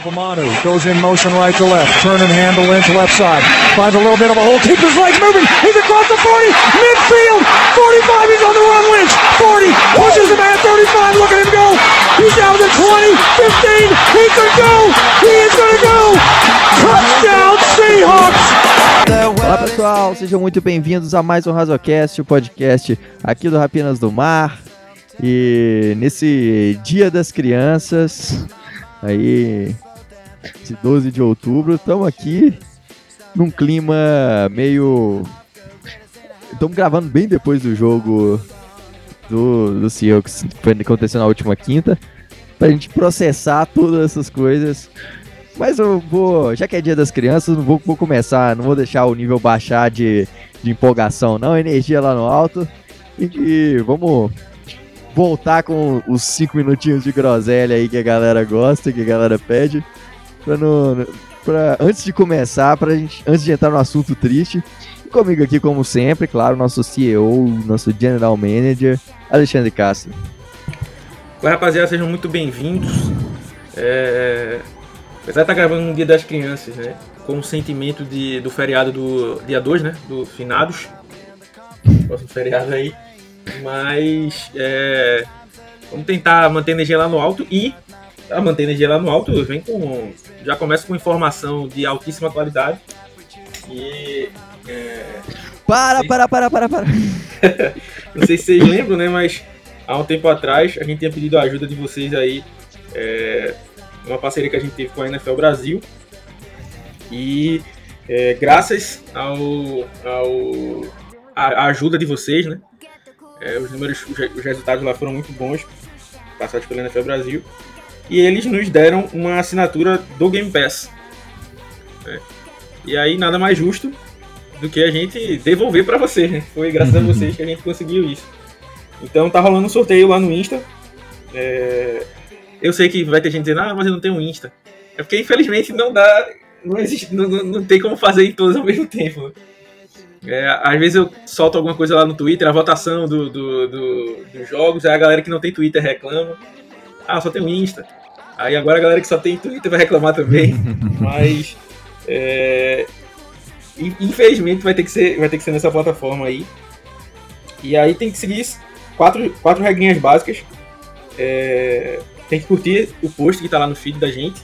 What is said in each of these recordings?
Opamanu goes in motion right to left. Turn and handle into left side. Finds a little bit of a hole. Keeps his legs moving. He's across the 40. Midfield. 45. He's on the run. Lynch. 40. Pushes him at 35. Look at him go. He's down to 20. 15. He could go. He is going to go. Touchdown Seahawks. Olá pessoal, sejam muito bem-vindos a mais um Razocast, o podcast aqui do Rapinas do Mar. E nesse Dia das Crianças, aí, esse 12 de outubro, estamos aqui num clima meio. Estamos gravando bem depois do jogo do, do Seahawks, que foi aconteceu na última quinta, pra gente processar todas essas coisas. Mas eu vou, já que é dia das crianças, não vou, vou começar, não vou deixar o nível baixar de, de empolgação, não, energia lá no alto. E, e vamos voltar com os 5 minutinhos de groselha aí que a galera gosta, que a galera pede. Pra não, pra, antes de começar, pra gente, antes de entrar no assunto triste, comigo aqui, como sempre, claro, nosso CEO, nosso General Manager, Alexandre Castro. Oi, rapaziada, sejam muito bem-vindos. É... Apesar de estar gravando no Dia das Crianças, né? Com o sentimento de, do feriado do dia 2, né? Do Finados. Próximo feriado aí. Mas é, vamos tentar manter a energia lá no alto e a manter a energia lá no alto vem com já começa com informação de altíssima qualidade e é, para, para, para, para, para. não sei se vocês lembram, né? Mas há um tempo atrás a gente tinha pedido a ajuda de vocês aí, é, uma parceria que a gente teve com a NFL Brasil e é, graças ao, ao a, a ajuda de vocês, né? É, os números, os resultados lá foram muito bons, passados pela NFL Brasil. E eles nos deram uma assinatura do Game Pass. É. E aí nada mais justo do que a gente devolver para vocês, né? Foi graças a vocês que a gente conseguiu isso. Então tá rolando um sorteio lá no Insta. É... Eu sei que vai ter gente dizendo, ah, mas eu não tenho Insta. É porque infelizmente não dá. Não, existe, não, não, não tem como fazer em todos ao mesmo tempo. É, às vezes eu solto alguma coisa lá no Twitter, a votação do, do, do, dos jogos, aí a galera que não tem Twitter reclama. Ah, só tem o Insta. Aí agora a galera que só tem Twitter vai reclamar também. Mas é, infelizmente vai ter, que ser, vai ter que ser nessa plataforma aí. E aí tem que seguir quatro, quatro regrinhas básicas. É, tem que curtir o post que tá lá no feed da gente.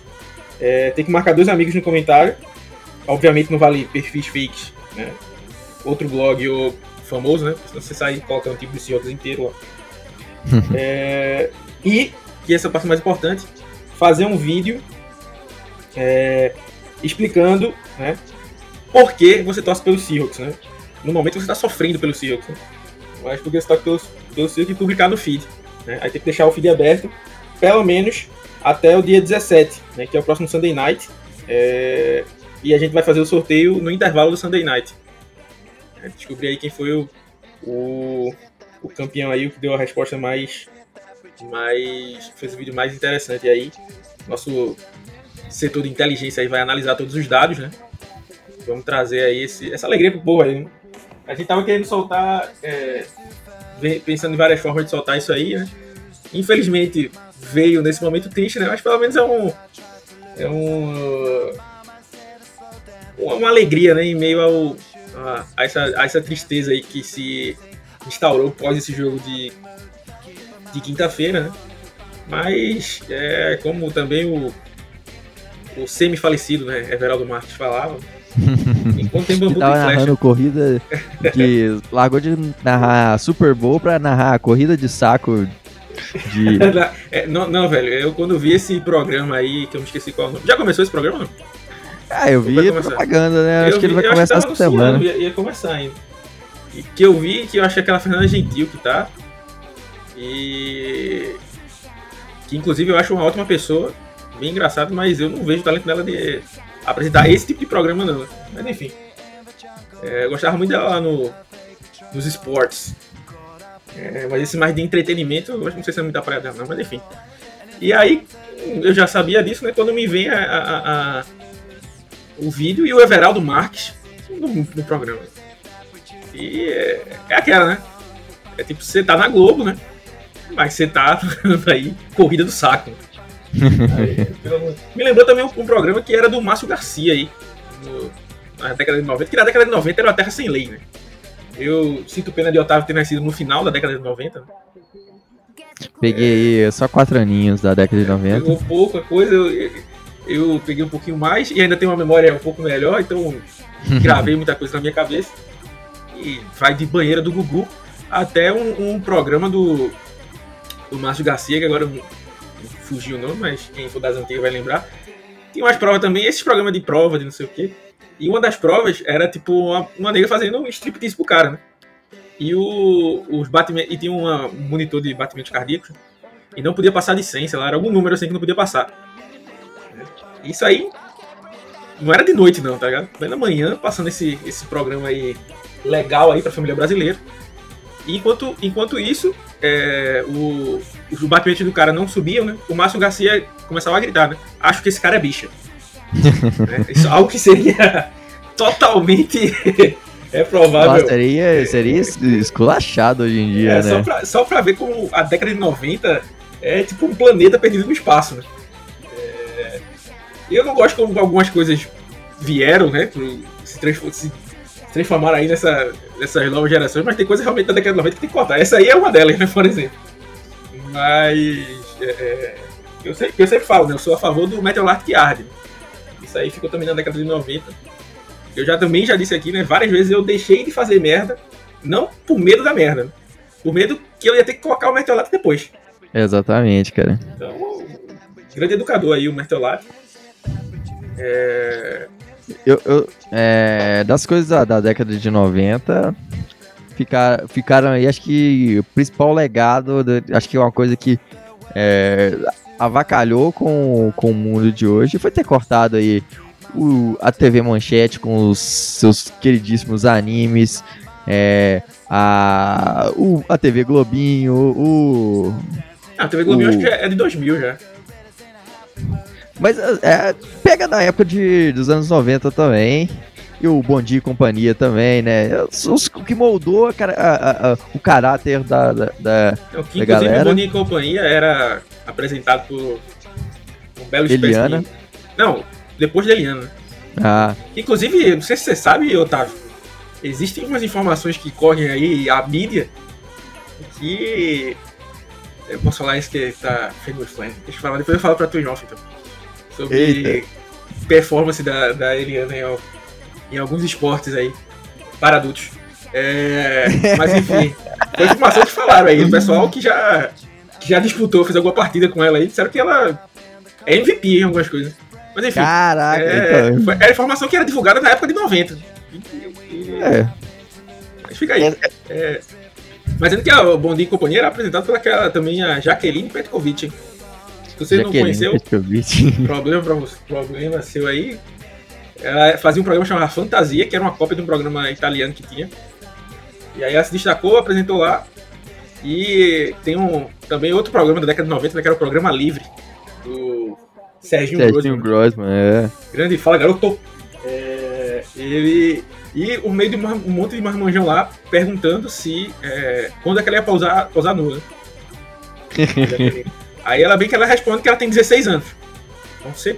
É, tem que marcar dois amigos no comentário. Obviamente não vale perfis fakes, né? outro blog ou famoso, né? Senão você sai colocando um tipo de inteiro lá. é, e, que essa é a parte mais importante, fazer um vídeo é, explicando né, por que você torce pelo Seahawks, né? No momento você está sofrendo pelo Seahawks, né? Mas porque você torce pelo, pelo Seahawks e publicar no feed. Né? Aí tem que deixar o feed aberto, pelo menos até o dia 17, né, que é o próximo Sunday Night. É, e a gente vai fazer o sorteio no intervalo do Sunday Night. É, descobrir aí quem foi o, o, o, campeão aí, o que deu a resposta mais. Mais fez o vídeo mais interessante aí. Nosso setor de inteligência aí vai analisar todos os dados, né? Vamos trazer aí esse, essa alegria pro povo aí, né? A gente tava querendo soltar, é, pensando em várias formas de soltar isso aí, né? Infelizmente veio nesse momento triste, né? Mas pelo menos é um. É um. Uma alegria, né? Em meio ao, a, a, essa, a essa tristeza aí que se instaurou após esse jogo de, de quinta-feira, né? Mas, é, como também o, o semi-falecido, né, Everaldo Marques falava, enquanto tem bambu que tava narrando corrida que largou de narrar Super Bowl pra narrar a corrida de saco de... é, não, não, velho, eu quando vi esse programa aí, que eu me esqueci qual nome. Já começou esse programa não? Ah, eu vi propaganda, né? Eu acho vi, que ele vai começar essa semana. Ia, ia, começar ainda. E que eu vi que eu achei aquela Fernanda Gentil que tá. E. Que inclusive eu acho uma ótima pessoa. Bem engraçado, mas eu não vejo o talento dela de apresentar esse tipo de programa, não. Mas enfim. É, eu gostava muito dela no, nos esportes. É, mas esse mais de entretenimento, eu não sei se é muita praia dela, não, mas enfim. E aí, eu já sabia disso, né? Quando me vem a, a, a o vídeo e o Everaldo Marques no, no programa. E é, é, aquela, né? É tipo, você tá na Globo, né? Mas você tá aí, corrida do saco. Aí, me lembrou também um, um, programa que era do Márcio Garcia aí, no, na década de 90, que na década de 90 era uma terra sem lei, né? Eu sinto pena de Otávio ter nascido no final da década de 90. Né? Peguei é, só quatro aninhos da década de 90. Pegou pouca coisa, eu, eu peguei um pouquinho mais e ainda tenho uma memória um pouco melhor, então gravei muita coisa na minha cabeça. E vai de banheira do Gugu até um, um programa do, do Márcio Garcia, que agora fugiu o nome, mas quem for das antigas vai lembrar. Tinha umas provas também, esses programas de prova, de não sei o quê. E uma das provas era tipo uma, uma nega fazendo um striptease pro cara, né? E o, os batimentos. E tinha um monitor de batimentos cardíacos. E não podia passar de 100, sei lá, era algum número assim que não podia passar. Isso aí não era de noite, não, tá ligado? Foi na manhã, passando esse, esse programa aí legal aí pra família brasileira. E enquanto, enquanto isso, é, o, os batimentos do cara não subiam, né? O Márcio Garcia começava a gritar, né? Acho que esse cara é bicha. é, isso, algo que seria totalmente é provável. Nossa, seria, seria esculachado hoje em dia, é, né? Só pra, só pra ver como a década de 90 é tipo um planeta perdido no espaço, né? É, eu não gosto como algumas coisas vieram, né? Se, se transformaram aí nessa, nessas novas gerações, mas tem coisas realmente da década de 90 que tem que cortar. Essa aí é uma delas, né? Por exemplo. Mas. É, é eu, sei, eu sempre falo, né? Eu sou a favor do Metal Art que arde. Isso aí ficou também na década de 90. Eu já também já disse aqui, né? Várias vezes eu deixei de fazer merda, não por medo da merda, né? por medo que eu ia ter que colocar o Mertolato depois. Exatamente, cara. Então, grande educador aí, o Mertolato. É... Eu, eu, é, das coisas da, da, década de 90, ficar, ficaram aí, acho que o principal legado, acho que é uma coisa que é, avacalhou com, com o mundo de hoje foi ter cortado aí o, a TV Manchete com os seus queridíssimos animes, é, a, o, a TV Globinho, o. Ah, a TV Globinho o, acho que é de 2000 já. Mas é, pega da época de, dos anos 90 também. E o Bom Dia e Companhia também, né? O que moldou a, a, a, o caráter da, da, da, então, que, da galera. O Bom Dia e Companhia era apresentado por um belo Eliana. De... Não, depois da Eliana. Ah. Inclusive, não sei se você sabe, Otávio, existem umas informações que correm aí, a mídia, que. Eu posso falar isso que tá Famous Flan. Deixa eu falar, depois eu falo pra tu em off, então. Sobre Eita. performance da, da Eliana em, em alguns esportes aí, para adultos. É, mas enfim, foi informação que falaram aí. O pessoal que já, que já disputou, fez alguma partida com ela aí, disseram que ela é MVP em algumas coisas. Mas enfim. Caraca, é, então. Era informação que era divulgada na época de 90. É. Mas fica aí. É. é. Mas sendo que a Bom Dia e Companhia era apresentada pelaquela também a Jaqueline Petkovic. Se você não conheceu, problema, problema seu aí. Ela fazia um programa chamado Fantasia, que era uma cópia de um programa italiano que tinha. E aí ela se destacou, apresentou lá. E tem um, também outro programa da década de 90, que era o programa Livre, do Serginho, Serginho Grossman. é. Grande fala, garoto. É, ele. E o meio de um monte de marmanjão lá perguntando se. É, quando é que ela ia pausar, pausar nua. Aí ela bem que ela responde que ela tem 16 anos. Então você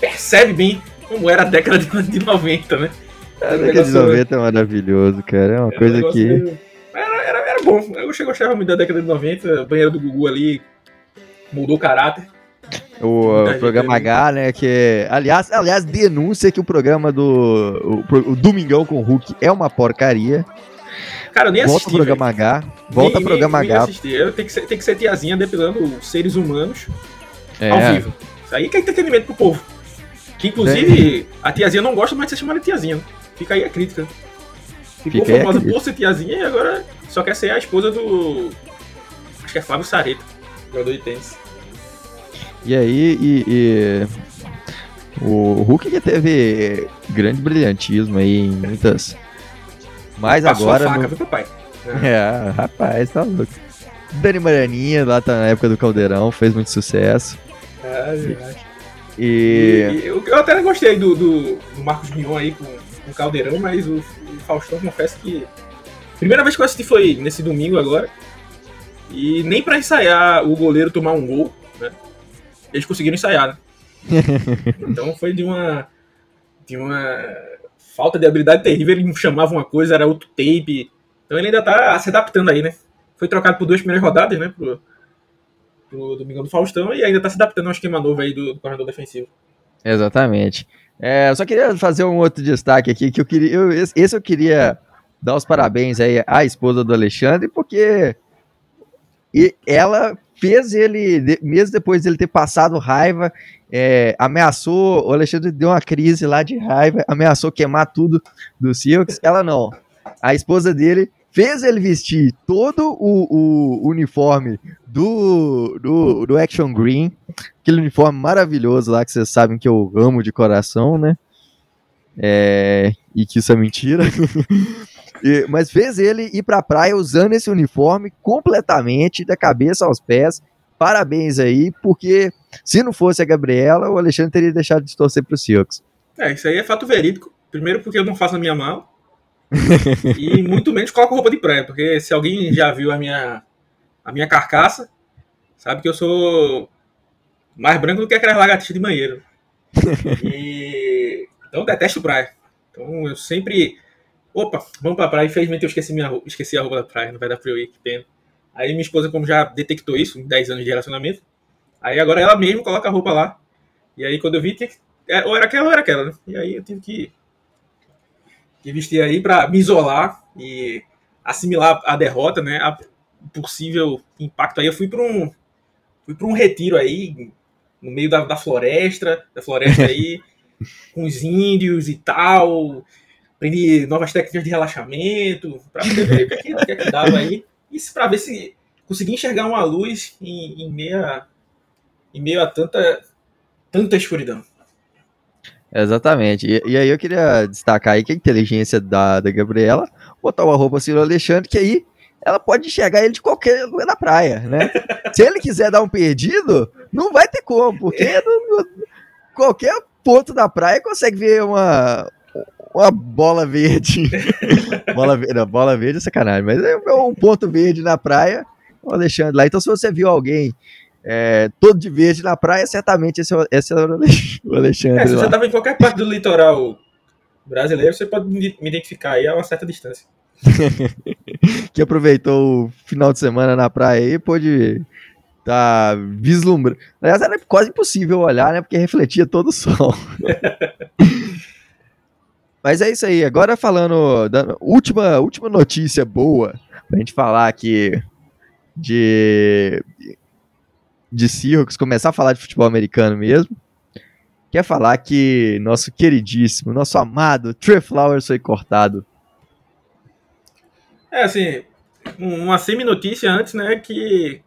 percebe bem como era a década de 90, né? A década de 90 é maravilhoso, cara. É uma coisa que. Era, era, era bom. Eu gostava muito da década de 90. A banheira do Gugu ali mudou o caráter. O, o programa H, né? Que, aliás, aliás, denúncia que o programa do. O, o Domingão com o Hulk é uma porcaria. Cara, eu nem volta assisti. Volta pro programa H. Volta pro programa nem, H. Tenho que, ser, tem que ser tiazinha depilando seres humanos é. ao vivo. Isso aí que é entretenimento pro povo. Que inclusive é. a tiazinha não gosta mais de ser chamada de tiazinha. Fica aí a crítica. Ficou famosa por ser tiazinha e agora só quer ser a esposa do. Acho que é Flávio Sareta, jogador de tênis. E aí, e, e, o Hulk que teve grande brilhantismo aí em muitas. Mas Passou agora. A faca, no... papai? É, rapaz, tá louco. Dani Marianinha, lá tá na época do Caldeirão, fez muito sucesso. É, verdade. E... e eu, eu, até gostei do, do, do Marcos Mion aí com, com o Caldeirão, mas o, o Faustão confesso que. Primeira vez que eu assisti foi nesse domingo agora. E nem para ensaiar o goleiro tomar um gol, né? eles conseguiram ensaiar, né? então foi de uma de uma falta de habilidade terrível. Ele chamava uma coisa, era outro tape. Então ele ainda tá se adaptando aí, né? Foi trocado por duas primeiras rodadas, né? Pro, pro Domingão do Faustão e ainda tá se adaptando ao esquema novo aí do, do corredor defensivo. Exatamente. É, eu só queria fazer um outro destaque aqui, que eu queria. Eu, esse eu queria dar os parabéns aí à esposa do Alexandre, porque ela fez ele, mesmo depois dele ter passado raiva, é, ameaçou, o Alexandre deu uma crise lá de raiva, ameaçou queimar tudo do Silks. Ela não. A esposa dele fez ele vestir todo o, o uniforme do, do, do, Action Green, aquele uniforme maravilhoso lá que vocês sabem que eu amo de coração, né? É, e que isso é mentira. e, mas fez ele ir pra praia usando esse uniforme completamente, da cabeça aos pés. Parabéns aí, porque se não fosse a Gabriela, o Alexandre teria deixado de torcer pro Seahawks. É, isso aí é fato verídico. Primeiro porque eu não faço a minha mala. e muito menos coloco roupa de praia, porque se alguém já viu a minha, a minha carcaça, sabe que eu sou mais branco do que aquelas lagartixas de banheiro. E... Então detesto praia. Então eu sempre. Opa, vamos pra praia. Infelizmente eu esqueci, minha roupa, esqueci a roupa da praia, não vai dar pra eu ir, que pena. Aí minha esposa, como já detectou isso em 10 anos de relacionamento, aí agora ela mesma coloca a roupa lá. E aí quando eu vi, tinha que... É, ou era aquela ou era aquela, né? E aí eu tive que que vestir aí para me isolar e assimilar a derrota, né? A possível impacto aí. Eu fui para um fui para um retiro aí no meio da, da floresta, da floresta aí, com os índios e tal. Aprendi novas técnicas de relaxamento para poder ver o que, é que, que, é que dava aí. E para ver se consegui enxergar uma luz em, em, meia, em meio a tanta, tanta escuridão. Exatamente. E, e, aí eu queria destacar aí que a inteligência da, da Gabriela, botar uma roupa assim no Alexandre, que aí ela pode enxergar ele de qualquer lugar da praia, né? Se ele quiser dar um perdido, não vai ter como, porque no, no, qualquer ponto da praia consegue ver uma, uma bola verde. bola, não, bola verde é sacanagem, mas é um ponto verde na praia, o Alexandre lá. Então, se você viu alguém é, todo de verde na praia, certamente esse, é esse é o Alexandre. É, se você estava em qualquer parte do litoral brasileiro, você pode me identificar aí a uma certa distância. que aproveitou o final de semana na praia e pôde tá vislumbrando. Aliás, era quase impossível olhar, né? Porque refletia todo o sol. Mas é isso aí. Agora falando da última, última notícia boa pra gente falar aqui de de Seahawks, começar a falar de futebol americano mesmo, quer falar que nosso queridíssimo, nosso amado Trey Flowers foi cortado. É, assim, uma semi-notícia antes, né, que...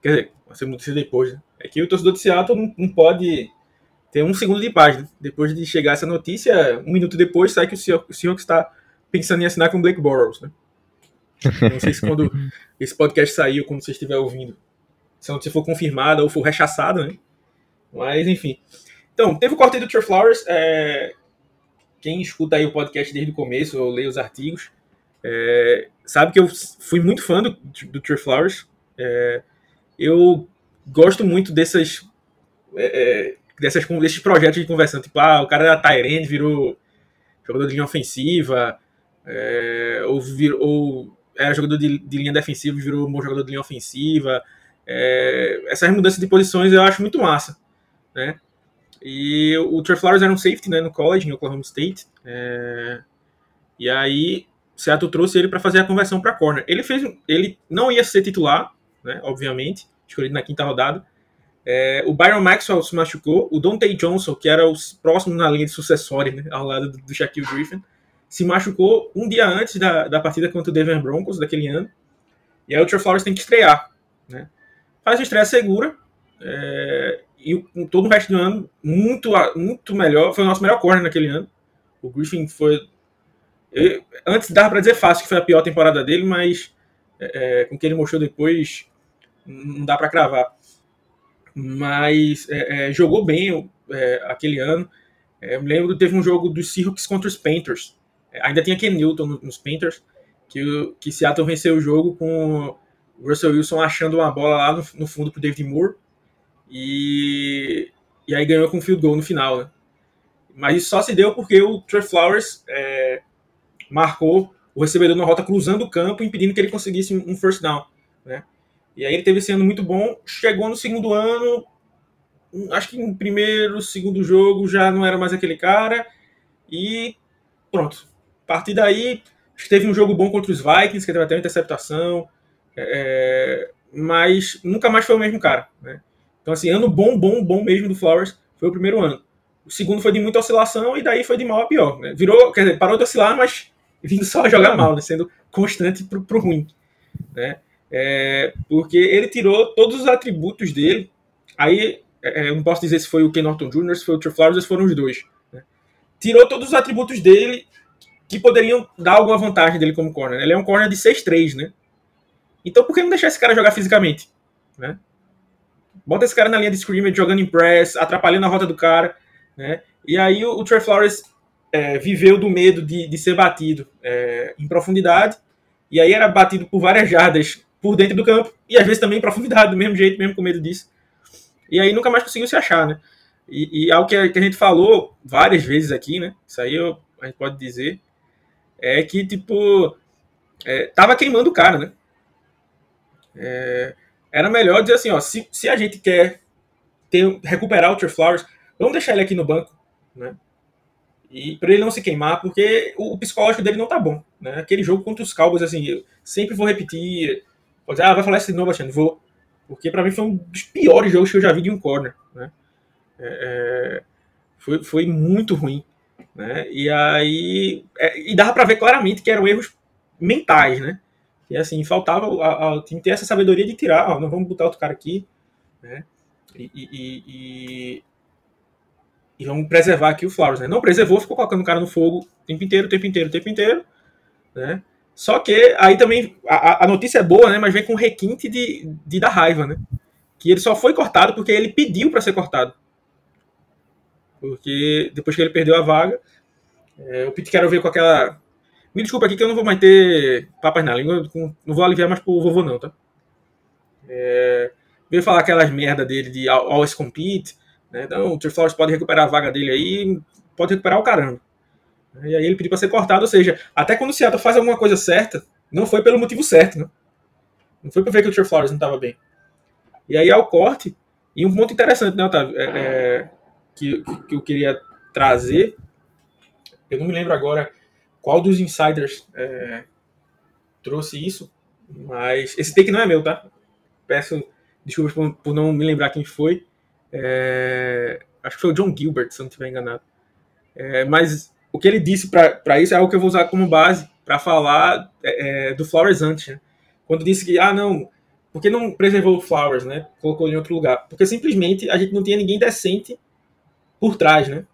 Quer dizer, uma semi-notícia depois, né, é que o torcedor de Seattle não pode ter um segundo de página. Depois de chegar essa notícia, um minuto depois sai que o Seahawks está pensando em assinar com o Blake Bortles, né? Não sei se quando esse podcast saiu, quando você estiver ouvindo, se a notícia for confirmada ou for rechaçada, né? Mas, enfim. Então, teve o corte do Trey Flowers. É... Quem escuta aí o podcast desde o começo, ou lê os artigos, é... sabe que eu fui muito fã do, do Trey Flowers. É... Eu gosto muito dessas, é, é, dessas, desses projetos de conversão. Tipo, ah, o cara era Tyrande, virou jogador de linha ofensiva, é, ou, vir, ou era jogador de, de linha defensiva e virou um bom jogador de linha ofensiva. É, essas mudanças de posições eu acho muito massa, né? E o Trey Flowers era um safety né, no college, em Oklahoma State. É, e aí Seattle trouxe ele para fazer a conversão para corner. Ele fez, ele não ia ser titular, né? Obviamente, escolhido na quinta rodada. É, o Byron Maxwell se machucou. O Dante Johnson, que era o próximo na linha de sucessórios, né, ao lado do, do Shaquille Griffin, se machucou um dia antes da, da partida contra o Denver Broncos daquele ano. E aí o Trey Flowers tem que estrear, né? faz uma estreia segura. É, e todo o resto do ano, muito, muito melhor. Foi o nosso melhor corner naquele ano. O Griffin foi. Eu, antes dava para dizer fácil que foi a pior temporada dele, mas é, é com o que ele mostrou depois, não dá para cravar. Mas é, é, jogou bem é, aquele ano. eu me lembro que teve um jogo dos Seahawks contra os Panthers. ainda tinha Ken Newton nos Panthers, que, que Seattle venceu o jogo com o Russell Wilson achando uma bola lá no, no fundo pro David Moore. E, e aí ganhou com field goal no final, né? Mas isso só se deu porque o Trey Flowers é, marcou o recebedor na rota cruzando o campo, impedindo que ele conseguisse um first down, né? E aí ele teve esse ano muito bom, chegou no segundo ano, acho que no primeiro, segundo jogo já não era mais aquele cara, e pronto. A partir daí, teve um jogo bom contra os Vikings, que teve até uma interceptação, é, mas nunca mais foi o mesmo cara, né? Então, assim, ano bom, bom, bom mesmo do Flowers foi o primeiro ano. O segundo foi de muita oscilação e daí foi de mal a pior. Né? Virou, quer dizer, parou de oscilar, mas vindo só jogar mal, né? sendo constante pro, pro ruim. Né? É, porque ele tirou todos os atributos dele. Aí é, eu não posso dizer se foi o Ken Norton Jr., se foi o Trey Flowers, foram os dois. Né? Tirou todos os atributos dele que poderiam dar alguma vantagem dele como corner. Ele é um corner de 6-3, né? Então por que não deixar esse cara jogar fisicamente? Né? Bota esse cara na linha de scrimmage, jogando em press, atrapalhando a rota do cara, né? E aí o, o Trey Flowers é, viveu do medo de, de ser batido é, em profundidade, e aí era batido por várias jardas por dentro do campo, e às vezes também em profundidade, do mesmo jeito, mesmo com medo disso. E aí nunca mais conseguiu se achar, né? E, e algo que a, que a, gente falou várias vezes aqui, né? Isso aí eu, a gente pode dizer, é que, tipo, é, tava queimando o cara, né? É, era melhor dizer assim, ó, se, se a gente quer ter, recuperar o Trey Flowers, vamos deixar ele aqui no banco, né? E para ele não se queimar, porque o, o, psicológico dele não tá bom, né? Aquele jogo contra os Cowboys, assim, eu sempre vou repetir, vou dizer, ah, vai falar isso de novo, Alexandre, vou, porque para mim foi um dos piores jogos que eu já vi de um corner, né? É, é foi, foi muito ruim, né? E aí, é, e dava para ver claramente que eram erros mentais, né? E assim, faltava ao time ter essa sabedoria de tirar, ó, não vamos botar outro cara aqui, né? E, e, e, e, vamos preservar aqui o Flowers, né? Não preservou, ficou colocando o cara no fogo o tempo inteiro, o tempo inteiro, o tempo inteiro, né? Só que aí também a, a notícia é boa, né? Mas vem com requinte de, de dar raiva, né? Que ele só foi cortado porque ele pediu para ser cortado. Porque depois que ele perdeu a vaga, é, o Pete Carroll veio com aquela me desculpa aqui que eu não vou mais ter papas na língua, não vou aliviar mais pro vovô não, tá? É, veio falar aquelas merda dele de always compete, né? Então o Trey Flowers pode recuperar a vaga dele aí, pode recuperar o caramba. E aí ele pediu para ser cortado, ou seja, até quando o Seattle faz alguma coisa certa, não foi pelo motivo certo, né? Não foi para ver que o Trey Flowers não estava bem. E aí ao corte, e um ponto interessante, né, Otávio, é, é, que, que eu queria trazer, eu não me lembro agora qual dos insiders é, trouxe isso, mas esse take não é meu, tá? Peço desculpas por, por não me lembrar quem foi. É, acho que foi o John Gilbert, se não estiver enganado. É, mas o que ele disse para isso é algo que eu vou usar como base para falar é, é, do Flowers antes. Né? Quando disse que, ah, não, por que não preservou o Flowers, né? Colocou em outro lugar? Porque simplesmente a gente não tinha ninguém decente por trás, né?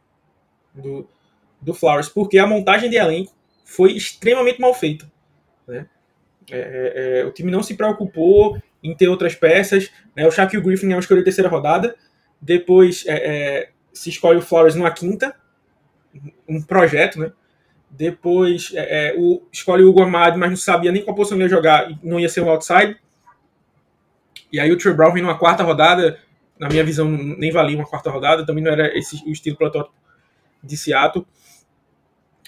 Do, do Flowers, porque a montagem de elenco foi extremamente mal feita. Né? É, é, é, o time não se preocupou em ter outras peças. Né? O Shaquille Griffin é uma escolha de terceira rodada. Depois é, se escolhe o Flores numa quinta, um projeto, né? Depois é, o, escolhe o Hugo Amado, mas não sabia nem qual posição ia jogar não ia ser um outside. E aí o Trey Brown vem numa quarta rodada, na minha visão nem valia uma quarta rodada, também não era esse o estilo protótipo de Seattle.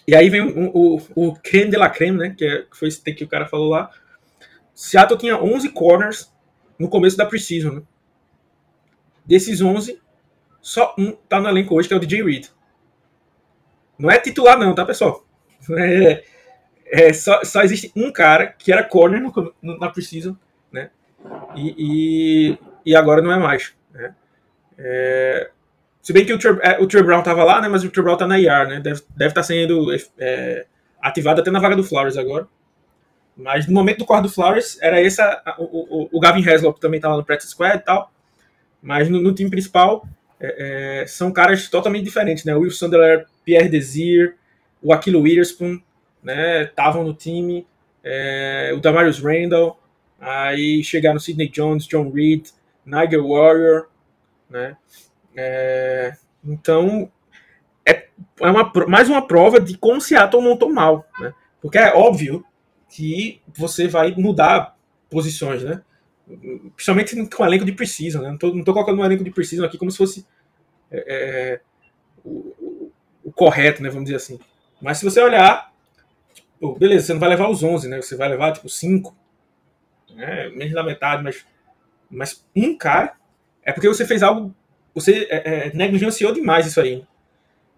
E aí vem o, o, o creme de la creme, né? Que, é, que foi esse que o cara falou lá. Seattle tinha 11 corners no começo da preseason. Né? Desses 11, só um tá no elenco hoje, que é o DJ Reed. Não é titular, não, tá, pessoal? É, é, só, só existe um cara que era corner no, no, na preseason, né? E, e, e, agora não é mais. Né? É, se bem que o Trey, é, o Trey Brown tava lá, né? Mas o Trey Brown tá na IR, né? Deve estar deve tá sendo é, ativado até na vaga do Flowers agora. Mas no momento do quarto do Flowers, era esse. A, o, o, o, Gavin Haslop também tá lá no practice squad e tal. Mas no, no time principal, é, é, são caras totalmente diferentes, né? O Will Sunderland, Pierre Desir, o Aquilo Witherspoon, né? Estavam no time. É, o Damarius Randall. Aí chegaram Sidney Jones, John Reed, Nigel Warrior, né? É, então, é, é uma, mais uma prova de como Seattle montou mal. Né? Porque é óbvio que você vai mudar posições, né? Principalmente com o elenco de Precision, né? Não tô, não tô colocando um elenco de Precision aqui como se fosse é, correto, né? Vamos dizer assim. Mas se você olhar, tipo, beleza, você não vai levar os 11, né? Você vai levar, tipo, 5. Né? Menos da metade, mas, mas um cara é porque você fez algo. Você é, é, negligenciou demais isso aí.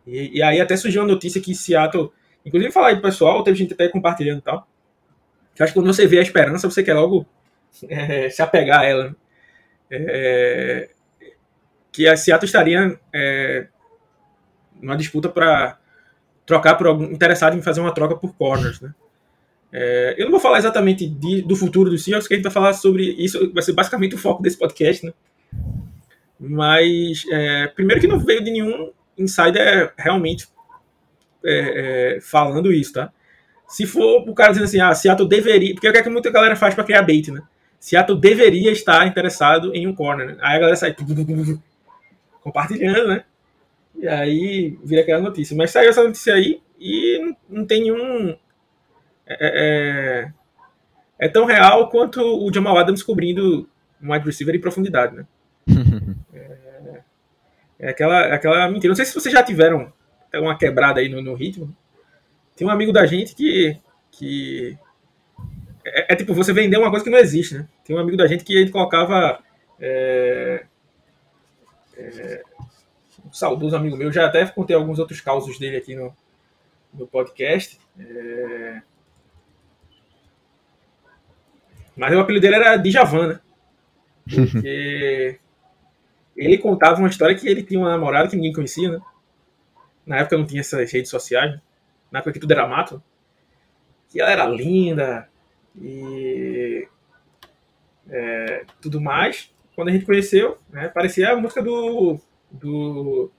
E, e, aí até surgiu uma notícia que Seattle. Inclusive falar aí pro pessoal, teve gente até compartilhando e tal. Que acho que quando você vê a esperança, você quer logo é, se apegar a ela. Né? É, que a Seattle estaria é, numa disputa para trocar por algum interessado em fazer uma troca por corners, né? É, eu não vou falar exatamente de, do futuro do Seahawks, que a gente vai falar sobre isso, vai ser basicamente o foco desse podcast, né? Mas, é, primeiro que não veio de nenhum insider realmente é, é falando isso, tá? Se for o cara dizendo assim, ah, Seattle deveria. Porque é o que muita galera faz para criar bait, né? Seattle deveria estar interessado em um corner. Né? Aí a galera sai compartilhando, né? E aí vira aquela notícia. Mas saiu essa notícia aí e não, não tem nenhum. É, é, é, tão real quanto o Jamal Adams cobrindo um wide receiver em profundidade, né? é, é, aquela, aquela mentira. Não sei se vocês já tiveram uma quebrada aí no, no ritmo. Tem um amigo da gente que. que é, é, tipo você vender uma coisa que não existe, né? Tem um amigo da gente que ele colocava. É, é, saudoso amigo meu, já até contei alguns outros causos dele aqui no, no podcast. É, mas o apelido dele era Djavan, né? Porque ele contava uma história que ele tinha uma namorada que ninguém conhecia, né? Na época não tinha essas redes sociais. Né? na época que tudo era mato, que ela era linda e é, tudo mais. Quando a gente conheceu, né, parecia a música do, do,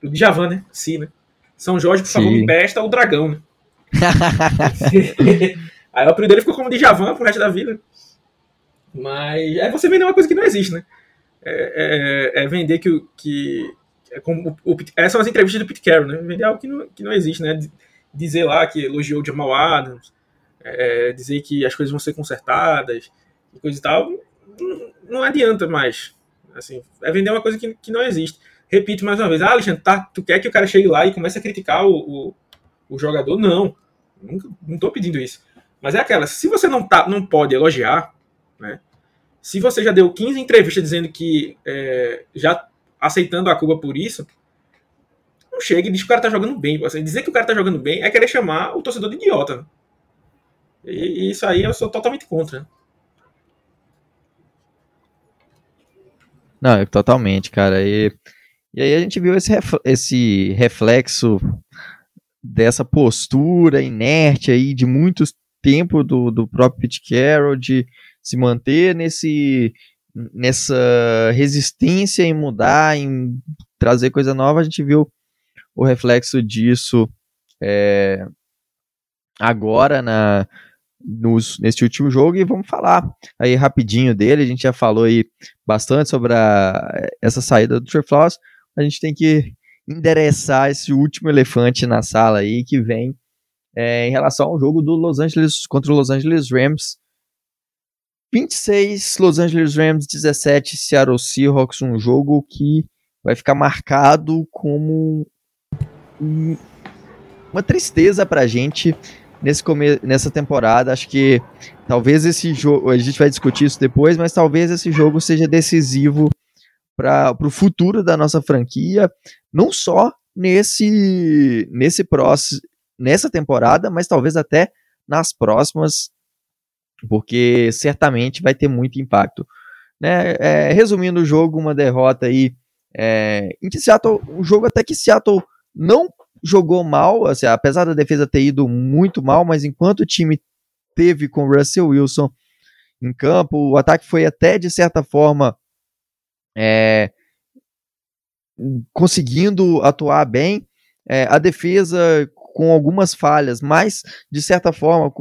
do Djavan, né? Si, né? São Jorge, por favor, me empresta o dragão, né? aí o apelido dele ficou como Djavan pro resto da vida. Mas é você vender uma coisa que não existe, né? É, é, é vender que, que é como o, o, essas são as entrevistas do Pete Carroll, né? Vender algo que não, que não existe, né? dizer lá que elogiou o Jamal Adams, é, dizer que as coisas vão ser consertadas e coisa e tal, não, não adianta mais. Assim, é vender uma coisa que, que não existe. Repito mais uma vez, ah, Alexandre, tá, tu quer que o cara chegue lá e comece a criticar o, o, o jogador? Não, nunca, não estou pedindo isso. Mas é aquela, se você não, tá, não pode elogiar, né, se você já deu 15 entrevistas dizendo que é, já aceitando a Cuba por isso, não chega e diz que o cara tá jogando bem. Assim, dizer que o cara tá jogando bem é querer chamar o torcedor de idiota. E, e, isso aí eu sou totalmente contra. Não, é totalmente, cara. E, e aí a gente viu esse, esse reflexo dessa postura inerte aí de muito tempo do, do próprio Pete Carroll de se manter nesse nessa resistência em mudar, em trazer coisa nova. A gente viu o reflexo disso é, agora na, nos, nesse último jogo e vamos falar aí rapidinho dele. A gente já falou aí bastante sobre a, essa saída do Trey Flowers. A gente tem que endereçar esse último elefante na sala aí que vem é, em relação ao jogo do Los Angeles contra o Los Angeles Rams. 26 Los Angeles Rams, 17 Seattle Seahawks, um jogo que vai ficar marcado como uma tristeza pra gente nesse come nessa temporada. Acho que talvez esse jogo, a gente vai discutir isso depois, mas talvez esse jogo seja decisivo para o futuro da nossa franquia, não só nesse nesse próximo nessa temporada, mas talvez até nas próximas, porque certamente vai ter muito impacto. Né? É, resumindo o jogo, uma derrota aí é, em que Seattle, um jogo até que Seattle não jogou mal, assim, apesar da defesa ter ido muito mal, mas enquanto o time teve com Russell Wilson em campo, o ataque foi até de certa forma é, conseguindo atuar bem, é, a defesa com algumas falhas, mas de certa forma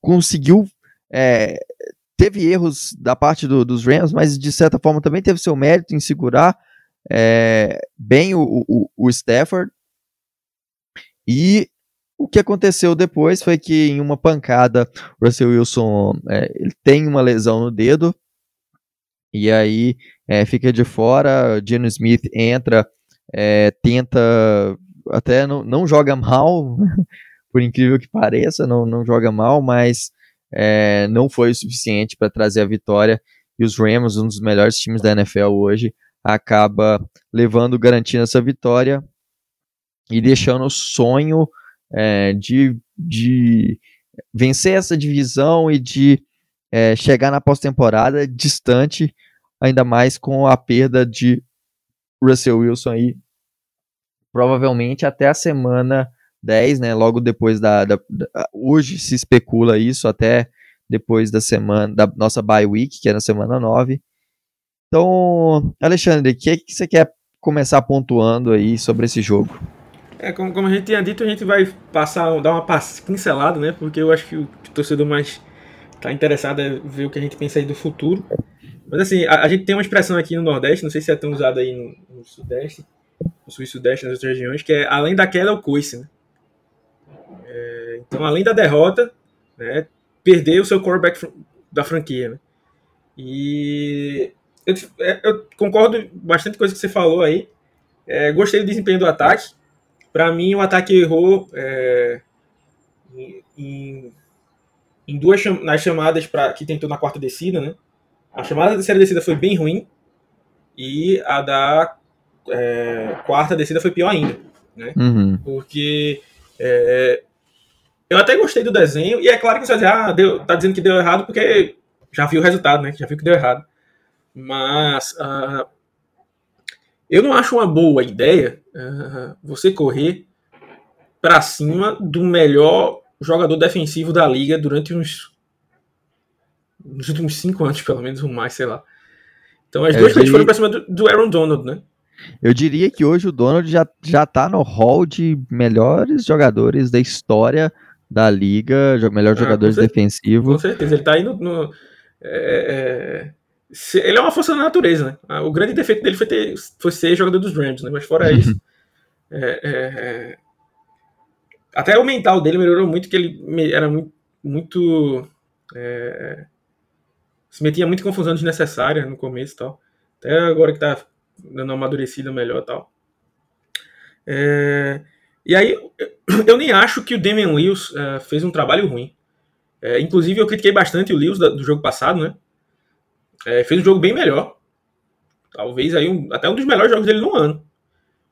conseguiu é, teve erros da parte do, dos Rams, mas de certa forma também teve seu mérito em segurar é, bem o, o, o Stafford e o que aconteceu depois foi que em uma pancada, Russell Wilson é, ele tem uma lesão no dedo E aí é, fica de fora, Geno Smith entra, é, tenta, até não, não joga mal, por incrível que pareça, não, não joga mal, mas é, não foi o suficiente para trazer a vitória. E os Rams, um dos melhores times da NFL hoje, acaba levando, garantindo essa vitória e deixando o sonho é, de, de vencer essa divisão e de é, chegar na pós-temporada distante, ainda mais com a perda de Russell Wilson aí, provavelmente até a semana 10, né? Logo depois da, da, da, Hoje se especula isso, até depois da semana. Da nossa bye week, que é na semana 9. Então, Alexandre, o que, que você quer começar pontuando aí sobre esse jogo? É, como, como a gente tinha dito, a gente vai passar, dar uma pincelada, né? Porque eu acho que o, torcedor mais tá interessado é ver o que a gente pensa aí do futuro. Mas assim, a, a gente tem uma expressão aqui no Nordeste, não sei se é tão usada aí no, no Sudeste, no Sul e Sudeste, nas outras regiões, que é além da queda, o coice, né? É, então, além da derrota, né, perder o seu quarterback da franquia, né? E eu, é, eu, concordo bastante com coisa que você falou aí. É, gostei do desempenho do ataque. Para mim, o ataque errou é, em, em, duas nas chamadas pra, que tentou na quarta descida, né? A chamada da terceira descida foi bem ruim e a da é, quarta descida foi pior ainda, né? Uhum. Porque é, eu até gostei do desenho, e é claro que você vai dizer, ah, deu, tá dizendo que deu errado porque já viu o resultado, né? Já viu que deu errado. Mas uh, eu não acho uma boa ideia uh, você correr para cima do melhor jogador defensivo da liga durante uns nos últimos cinco anos, pelo menos, ou mais, sei lá. Então as é, duas diria... foram pra cima do, do, Aaron Donald, né? Eu diria que hoje o Donald já, já tá no hall de melhores jogadores da história da liga, melhor ah, jogador defensivo. Com certeza, ele tá aí no. no é, é, ele é uma força da natureza, né? Ah, o grande defeito dele foi, ter, foi ser jogador dos Rams, né? Mas fora isso. É, é, é, até o mental dele melhorou muito, que ele era muito. muito é, se metia muito em confusão desnecessária no começo e tal. Até agora que tá dando uma amadurecida melhor e tal. É, e aí, eu nem acho que o Damian Lewis uh, fez um trabalho ruim. É, inclusive, eu critiquei bastante o Lewis do jogo passado, né? É, fez um jogo bem melhor. Talvez aí um, até um dos melhores jogos dele no ano.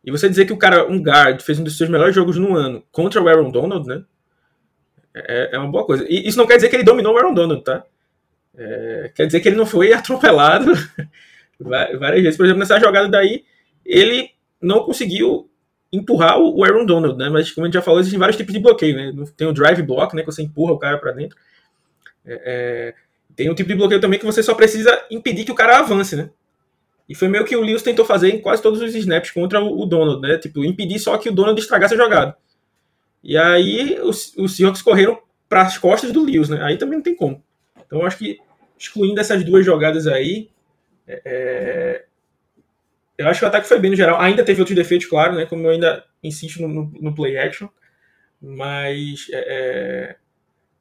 E você dizer que o cara, um guard, fez um dos seus melhores jogos no ano contra o Aaron Donald, né? É, é uma boa coisa. E isso não quer dizer que ele dominou o Aaron Donald, tá? É, quer dizer que ele não foi atropelado várias vezes. Por exemplo, nessa jogada daí, ele não conseguiu empurrar o Aaron Donald, né? Mas como a gente já falou, existem vários tipos de bloqueio, né? Tem o drive block, né? Que você empurra o cara para dentro. É, é, tem um tipo de bloqueio também que você só precisa impedir que o cara avance, né? E foi meio que o Lewis tentou fazer em quase todos os snaps contra o, Donald, né? Tipo, impedir só que o Donald estragasse a jogada. E aí os, os Seahawks correram para as costas do Lewis, né? Aí também não tem como. Então acho que excluindo essas duas jogadas aí, é, é eu acho que o ataque foi bem no geral. Ainda teve outros defeitos, claro, né? Como eu ainda insisto no, no, no play action. Mas é, é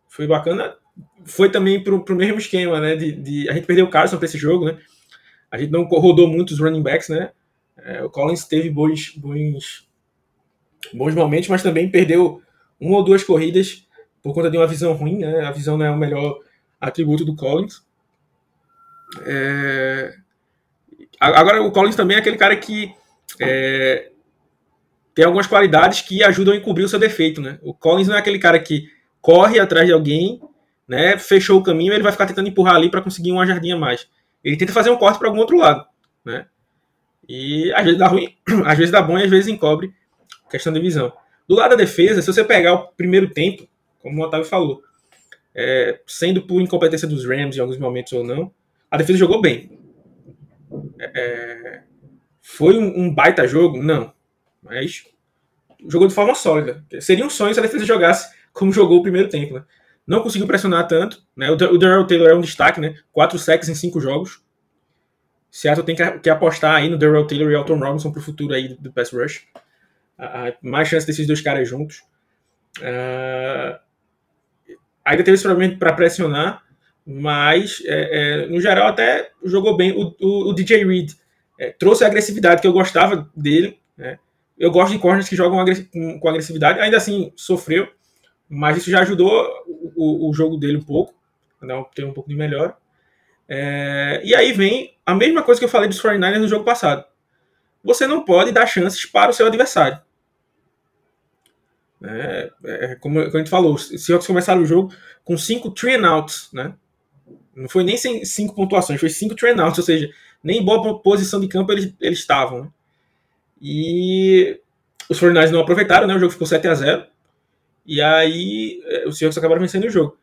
foi bacana. Foi também pro, pro mesmo esquema, né? De, de a gente perdeu o Carson para esse jogo, né? A gente não rodou muitos running backs, né? É, o Collins teve bons, bons, bons momentos, mas também perdeu uma ou duas corridas por conta de uma visão ruim, né? A visão não é o melhor atributo do Collins. É, Agora, o Collins também é aquele cara que é, tem algumas qualidades que ajudam a encobrir o seu defeito, né? O Collins não é aquele cara que corre atrás de alguém, né? Fechou o caminho, ele vai ficar tentando empurrar ali para conseguir uma jardinha a mais. Ele tenta fazer um corte para algum outro lado, né? E às vezes dá ruim, às vezes dá bom e às vezes encobre questão de visão. Do lado da defesa, se você pegar o primeiro tempo, como o Otávio falou, é, sendo por incompetência dos Rams em alguns momentos ou não, a defesa jogou bem. É, foi um, um, baita jogo? Não. Mas jogou de forma sólida. Seria um sonho se a defesa jogasse como jogou o primeiro tempo. Né? Não conseguiu pressionar tanto. Né? O, o Darrell Taylor é um destaque, né? Quatro sacks em cinco jogos. Seattle tem que, que apostar aí no Darrell Taylor e Alton Robinson para o futuro aí do, pass rush. Uh, mais chance desses dois caras juntos. Uh, ainda teve esse problema para pressionar, Mas, é, é, no geral, até jogou bem. O, o, o DJ Reed é, trouxe a agressividade que eu gostava dele. Né? Eu gosto de corners que jogam com, com, agressividade. Ainda assim, sofreu. Mas isso já ajudou o, o jogo dele um pouco. Né? Ter um pouco de melhor. É, e aí vem a mesma coisa que eu falei dos 49ers no jogo passado. Você não pode dar chances para o seu adversário. É, é, como, como, a gente falou, os Seahawks começaram o jogo com cinco three and outs, né? Não foi nem cinco pontuações, foi cinco three and outs, ou seja, nem boa posição de campo eles, eles estavam. Né? E os 49ers não aproveitaram, né? O jogo ficou 7 a 0 E aí é, os Seahawks acabaram vencendo o jogo.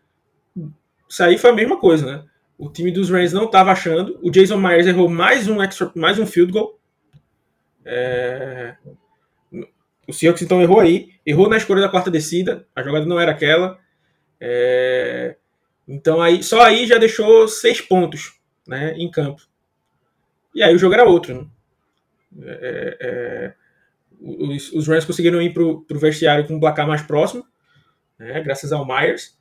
Isso aí foi a mesma coisa, né? O time dos Rams não estava achando. O Jason Myers errou mais um extra, mais um field goal. É... O Seahawks então errou aí, errou na escolha da quarta descida. A jogada não era aquela. É... Então aí só aí já deixou seis pontos, né, em campo. E aí o jogo era outro. Né? É, é... Os, os Rams conseguiram ir para o vestiário com um placar mais próximo, né, graças ao Myers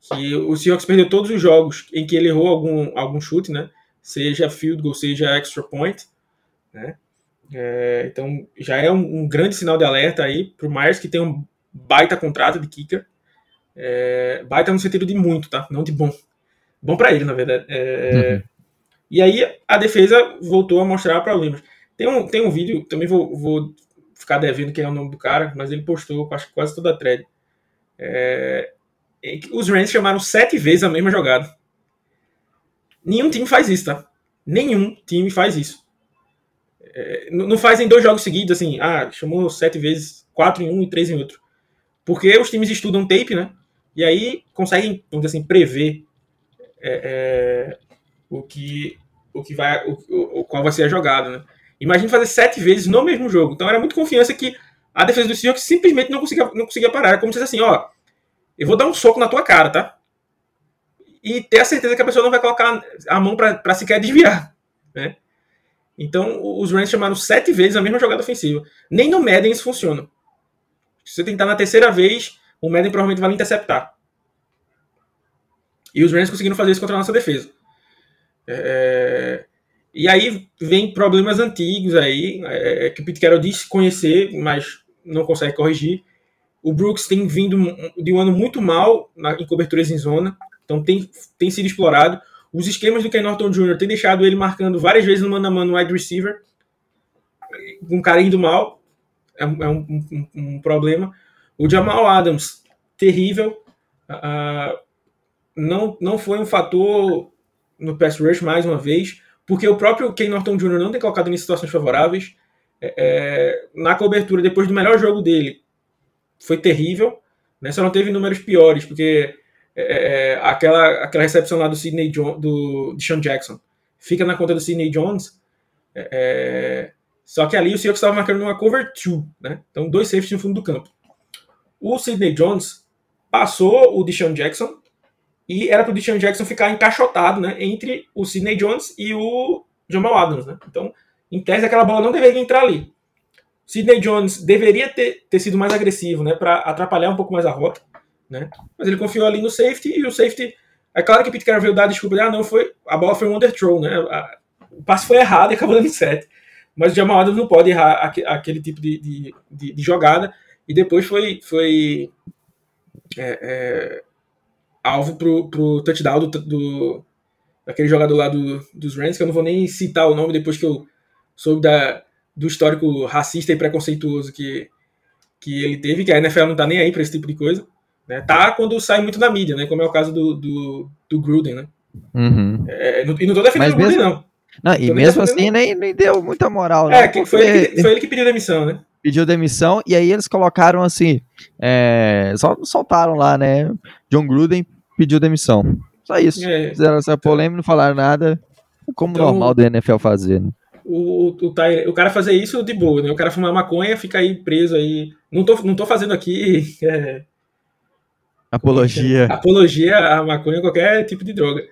que o Seahawks perdeu todos os jogos em que ele errou algum, algum chute, né? Seja field goal, seja extra point, né? É, então já é um, um, grande sinal de alerta aí para o Myers que tem um baita contrato de kicker. É, baita no sentido de muito, tá? Não de bom. Bom para ele, na verdade. É, uhum. E aí a defesa voltou a mostrar problemas. Tem um, tem um vídeo, também vou, vou ficar devendo quem é o nome do cara, mas ele postou acho quase toda a thread. É, os Rams chamaram sete vezes a mesma jogada. Nenhum time faz isso, tá? Nenhum time faz isso. É, não fazem dois jogos seguidos, assim, ah, chamou sete vezes, quatro em um e três em outro. Porque os times estudam tape, né? E aí conseguem, vamos dizer assim, prever é, é, o que o que vai, o, o, qual vai ser a jogada, né? Imagina fazer sete vezes no mesmo jogo. Então era muito confiança que a defesa do Seahawks simplesmente não conseguia, não conseguia parar. Era como se assim, ó, eu vou dar um soco na tua cara, tá? E ter a certeza que a pessoa não vai colocar a mão para sequer desviar, né? Então, os Rams chamaram sete vezes a mesma jogada ofensiva. Nem no Madden isso funciona. Se você tentar na terceira vez, o Madden provavelmente vai interceptar. E os Rams conseguiram fazer isso contra a nossa defesa. É... E aí vem problemas antigos aí, é, que o Pete Carroll conhecer, mas não consegue corrigir. O Brooks tem vindo de um ano muito mal na, em coberturas em zona, então tem, tem sido explorado. Os esquemas do Ken Norton Jr. têm deixado ele marcando várias vezes no mano a mano wide receiver, com cara indo mal, é, é um, um, um, problema. O Jamal Adams, terrível, uh, não, não foi um fator no pass rush mais uma vez, porque o próprio Ken Norton Jr. não tem colocado em situações favoráveis. É, é, na cobertura, depois do melhor jogo dele, foi terrível, né? Só não teve números piores, porque é, é, é aquela, aquela recepção lá do Sidney John, do Sean Jackson fica na conta do Sidney Jones. É, só que ali o Seahawks estava marcando uma cover 2, né? Então dois safeties no fundo do campo. O Sidney Jones passou o Deshaun Jackson e era para o Deshaun Jackson ficar encaixotado, né, entre o Sidney Jones e o Jamal Adams, né? Então, em tese aquela bola não deveria entrar ali. Sidney Jones deveria ter, ter sido mais agressivo, né, para atrapalhar um pouco mais a rota, né? Mas ele confiou ali no safety e o safety, é claro que o Pete Carroll veio dar desculpa, de, ah, não foi, a bola foi um underthrow, né? A, o passe foi errado e acabou dando certo. Mas o Jamal Adams não pode errar aquele tipo de, de, de, de jogada e depois foi foi é, é, alvo pro, pro touchdown do, do daquele jogador lá do, dos Rams, que eu não vou nem citar o nome depois que eu soube da do histórico racista e preconceituoso que, que ele teve, que a NFL não tá nem aí para esse tipo de coisa. Né? Tá quando sai muito na mídia, né? Como é o caso do, do, do Gruden, né? Uhum. É, e não tô defendendo Mas o Gruden, não. Não, e mesmo assim nem, nem deu muita moral. É, que foi, ele que, foi ele que pediu demissão, né? Pediu demissão e aí eles colocaram assim, é, só soltaram lá, né? John Gruden pediu demissão. Só isso. É. Fizeram essa polêmica, não falaram nada. Como então, normal do NFL fazer, né? o, o, o, cara fazer isso de boa, né? O cara fumar maconha, fica aí preso aí. Não tô, não tô fazendo aqui. É, apologia. apologia à maconha, qualquer tipo de droga.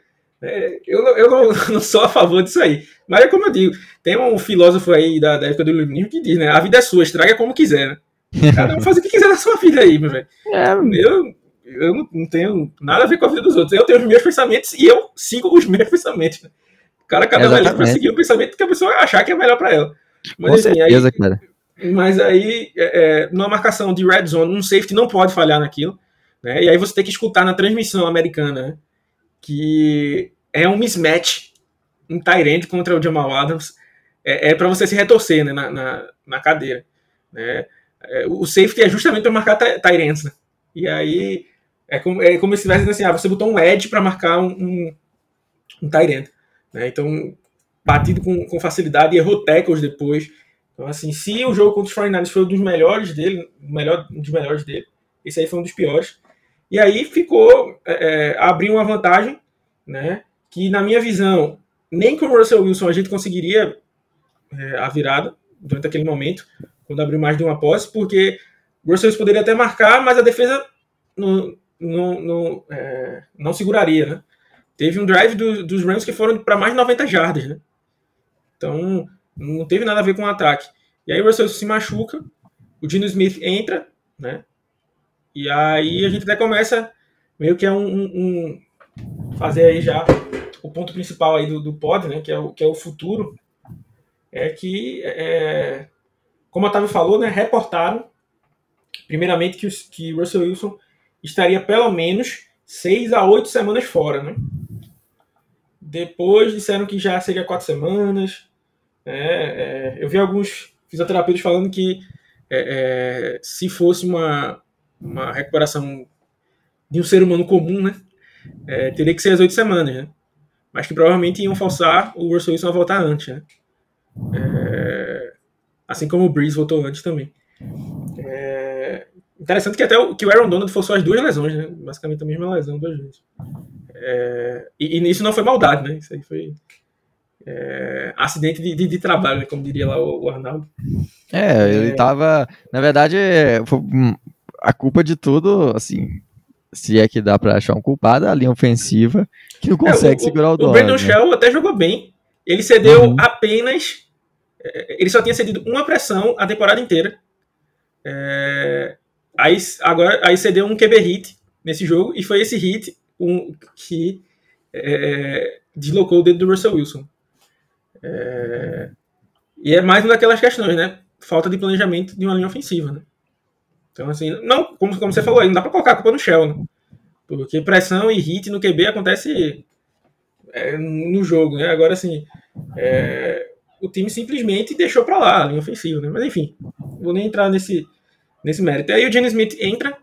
É, eu eu não, não, sou a favor disso aí. Mas é como eu digo, tem um filósofo aí da, da época do iluminismo que diz, né? A vida é sua, estraga como quiser, né? Cada um faz o que quiser na sua vida aí, meu velho. É. Eu, eu não, tenho nada a ver com a vida dos outros. Eu tenho os meus pensamentos e eu sigo os meus pensamentos. Né? O cara cada vez para seguir o pensamento que a pessoa achar que é melhor para ela. Mas, com assim, certeza, aí, cara. Mas aí, é, é, numa marcação de red zone, um safety não pode falhar naquilo. Né? E aí você tem que escutar na transmissão americana né? que é um mismatch, um Tyrant contra o Jamal Adams. É, é para você se retorcer né? na, na, na cadeira. Né? É, o safety é justamente para marcar Tyrants. Né? E aí é como, é como se tivesse assim, ah, você botou um edge para marcar um, um, um. Né? Então, batido com, com facilidade errou tackles depois. Então, assim, se o jogo contra os 49ers foi um dos melhores dele, melhor, um dos melhores dele, esse aí foi um dos piores. E aí ficou, é, é, abriu uma vantagem, né? Que na minha visão, nem com o Russell Wilson a gente conseguiria é, a virada durante aquele momento, quando abriu mais de uma posse, porque o Russell Wilson poderia até marcar, mas a defesa não, não, não, é, não seguraria, né? Teve um drive do, dos Rams que foram para mais de 90 jardas, né? Então, não teve nada a ver com o ataque. E aí o Russell se machuca, o Dino Smith entra, né? E aí a gente até começa meio que é um, um, um fazer aí já o ponto principal aí do, do pod, né? Que é o, que é o futuro. É que, é, como a Otávio falou, né? Reportaram, primeiramente, que, o que Russell Wilson estaria pelo menos seis a oito semanas fora, né? Depois disseram que já seria quatro semanas. É, é, eu vi alguns fisioterapeutas falando que é, é, se fosse uma, uma recuperação de um ser humano comum, né? É, teria que ser as oito semanas, né? Mas que provavelmente iam forçar o Russell Wilson a voltar antes, né? É, assim como o Breeze voltou antes também. É, interessante que até o, que o Aaron Donald forçou as duas lesões, né? Basicamente a mesma lesão duas vezes. É, e, e isso não foi maldade, né? Isso aí foi é, acidente de, de, de, trabalho, né? como diria lá o, o Arnaldo. É, ele é. tava. Na verdade, hum, a culpa de tudo, assim, se é que dá para achar um culpado, é a linha ofensiva que não consegue é, o, segurar o, o O Brandon né? Shell até jogou bem. Ele cedeu uhum. apenas. É, ele só tinha cedido uma pressão a temporada inteira. É, aí, agora, aí cedeu um QB hit nesse jogo, e foi esse hit um, que é, deslocou o dedo do Russell Wilson. É, e é mais uma daquelas questões, né? Falta de planejamento de uma linha ofensiva, né? Então, assim, não, como, como você falou aí, não dá pra colocar a culpa no Shell, né? Porque pressão e hit no QB acontece é, no jogo, né? Agora, assim, é, o time simplesmente deixou pra lá a linha ofensiva, né? Mas, enfim, vou nem entrar nesse, nesse mérito. Aí o Jenny Smith entra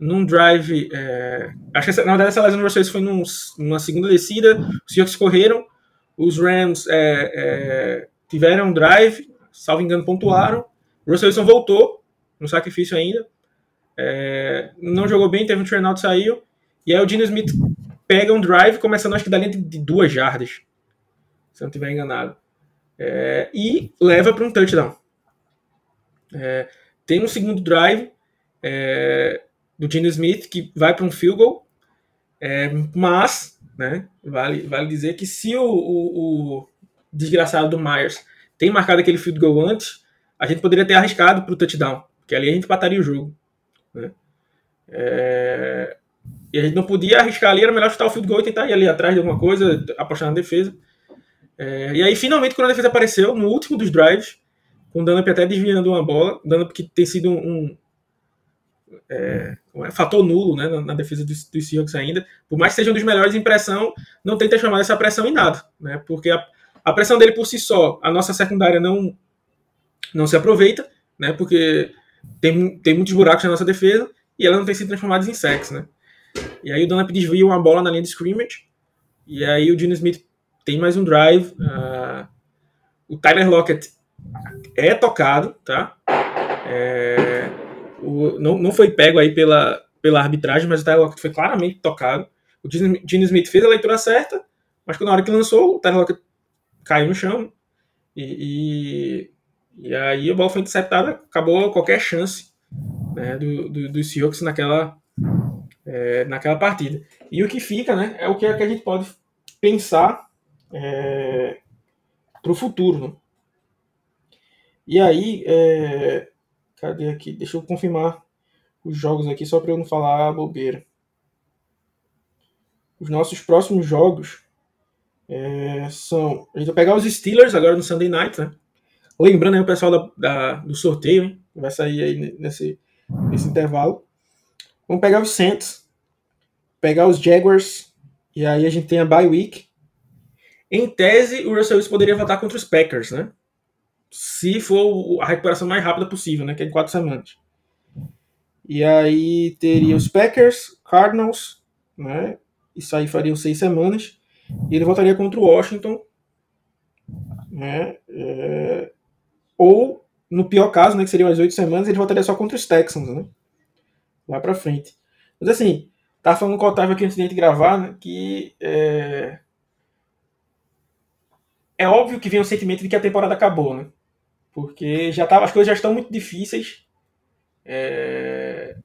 num drive. É, acho que na verdade essa lesão do Russell foi num, numa segunda descida. Os Seahawks correram, os Rams é, é, tiveram um drive, salvo engano, pontuaram. O Russell Wilson voltou no sacrifício ainda. É, não jogou bem, teve um turnout, saiu. E aí o Dino Smith pega um drive, começando acho que dali de duas jardas, se eu não estiver enganado. É, e leva para um touchdown. É, tem um segundo drive, é, do Gene Smith, que vai para um field goal, é, mas, né, vale, vale dizer que se o, o, o, desgraçado do Myers tem marcado aquele field goal antes, a gente poderia ter arriscado para o touchdown, que ali a gente empataria o jogo. Né? É, e a gente não podia arriscar ali, era melhor chutar o field goal e tentar ir ali atrás de alguma coisa, apostar na defesa. É, e aí, finalmente, quando a defesa apareceu, no último dos drives, com o Dunlap até desviando uma bola, Dunlap que tem sido um, é, é, fator nulo né, na, na defesa dos, dos, Seahawks ainda. Por mais que seja um dos melhores em pressão, não tem transformado essa pressão em nada. Né, porque a, a, pressão dele por si só, a nossa secundária não, não se aproveita, né, porque tem, tem muitos buracos na nossa defesa e ela não tem sido transformada em sacks. Né. E aí o Dunlap desvia uma bola na linha de scrimmage, e aí o Gene Smith tem mais um drive. Uh, o Tyler Lockett é tocado, tá? É, o, não, não foi pego aí pela, pela arbitragem, mas o Tyler Lockett foi claramente tocado. O Gene Smith fez a leitura certa, mas na hora que lançou, o Tyler Lockett caiu no chão. E, e, e aí a bola foi interceptada, acabou qualquer chance né, do, do, dos Seahawks naquela, é, naquela partida. E o que fica né, é o que, é que a gente pode pensar é, para o futuro. Né? E aí, é, Cadê aqui? Deixa eu confirmar os jogos aqui só para eu não falar bobeira. Os nossos próximos jogos é, são. A gente vai pegar os Steelers agora no Sunday Night, né? Lembrando aí o pessoal da, da, do sorteio, hein? Vai sair aí nesse, nesse intervalo. Vamos pegar os Saints, pegar os Jaguars, e aí a gente tem a bye week. Em tese, o Russell Wilson poderia voltar contra os Packers, né? Se for a recuperação mais rápida possível, né? Que é em quatro semanas. E aí teria os Packers, Cardinals, né? Isso aí faria seis semanas. E ele voltaria contra o Washington, né? É... Ou, no pior caso, né? Que seriam as oito semanas, ele voltaria só contra os Texans, né? Lá pra frente. Mas assim, Tava falando com o Otávio aqui antes de gravar, né, que é... é óbvio que vem o sentimento de que a temporada acabou, né? Porque já tava, as coisas já estão muito difíceis é...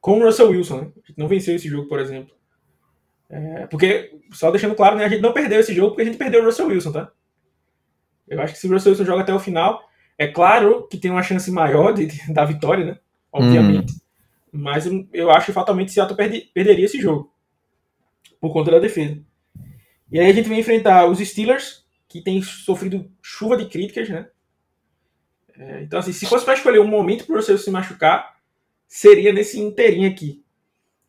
com o Russell Wilson, né? A gente não venceu esse jogo, por exemplo. É... Porque, só deixando claro, né, a gente não perdeu esse jogo porque a gente perdeu o Russell Wilson, tá? Eu acho que se o Russell Wilson joga até o final, é claro que tem uma chance maior de, de da vitória, né? Obviamente. Hum. Mas eu acho que fatalmente o Seattle perdi, perderia esse jogo. Por conta da defesa. E aí a gente vai enfrentar os Steelers, que tem sofrido chuva de críticas, né? É, então, assim, se fosse para escolher um momento para você se machucar, seria nesse inteirinho aqui.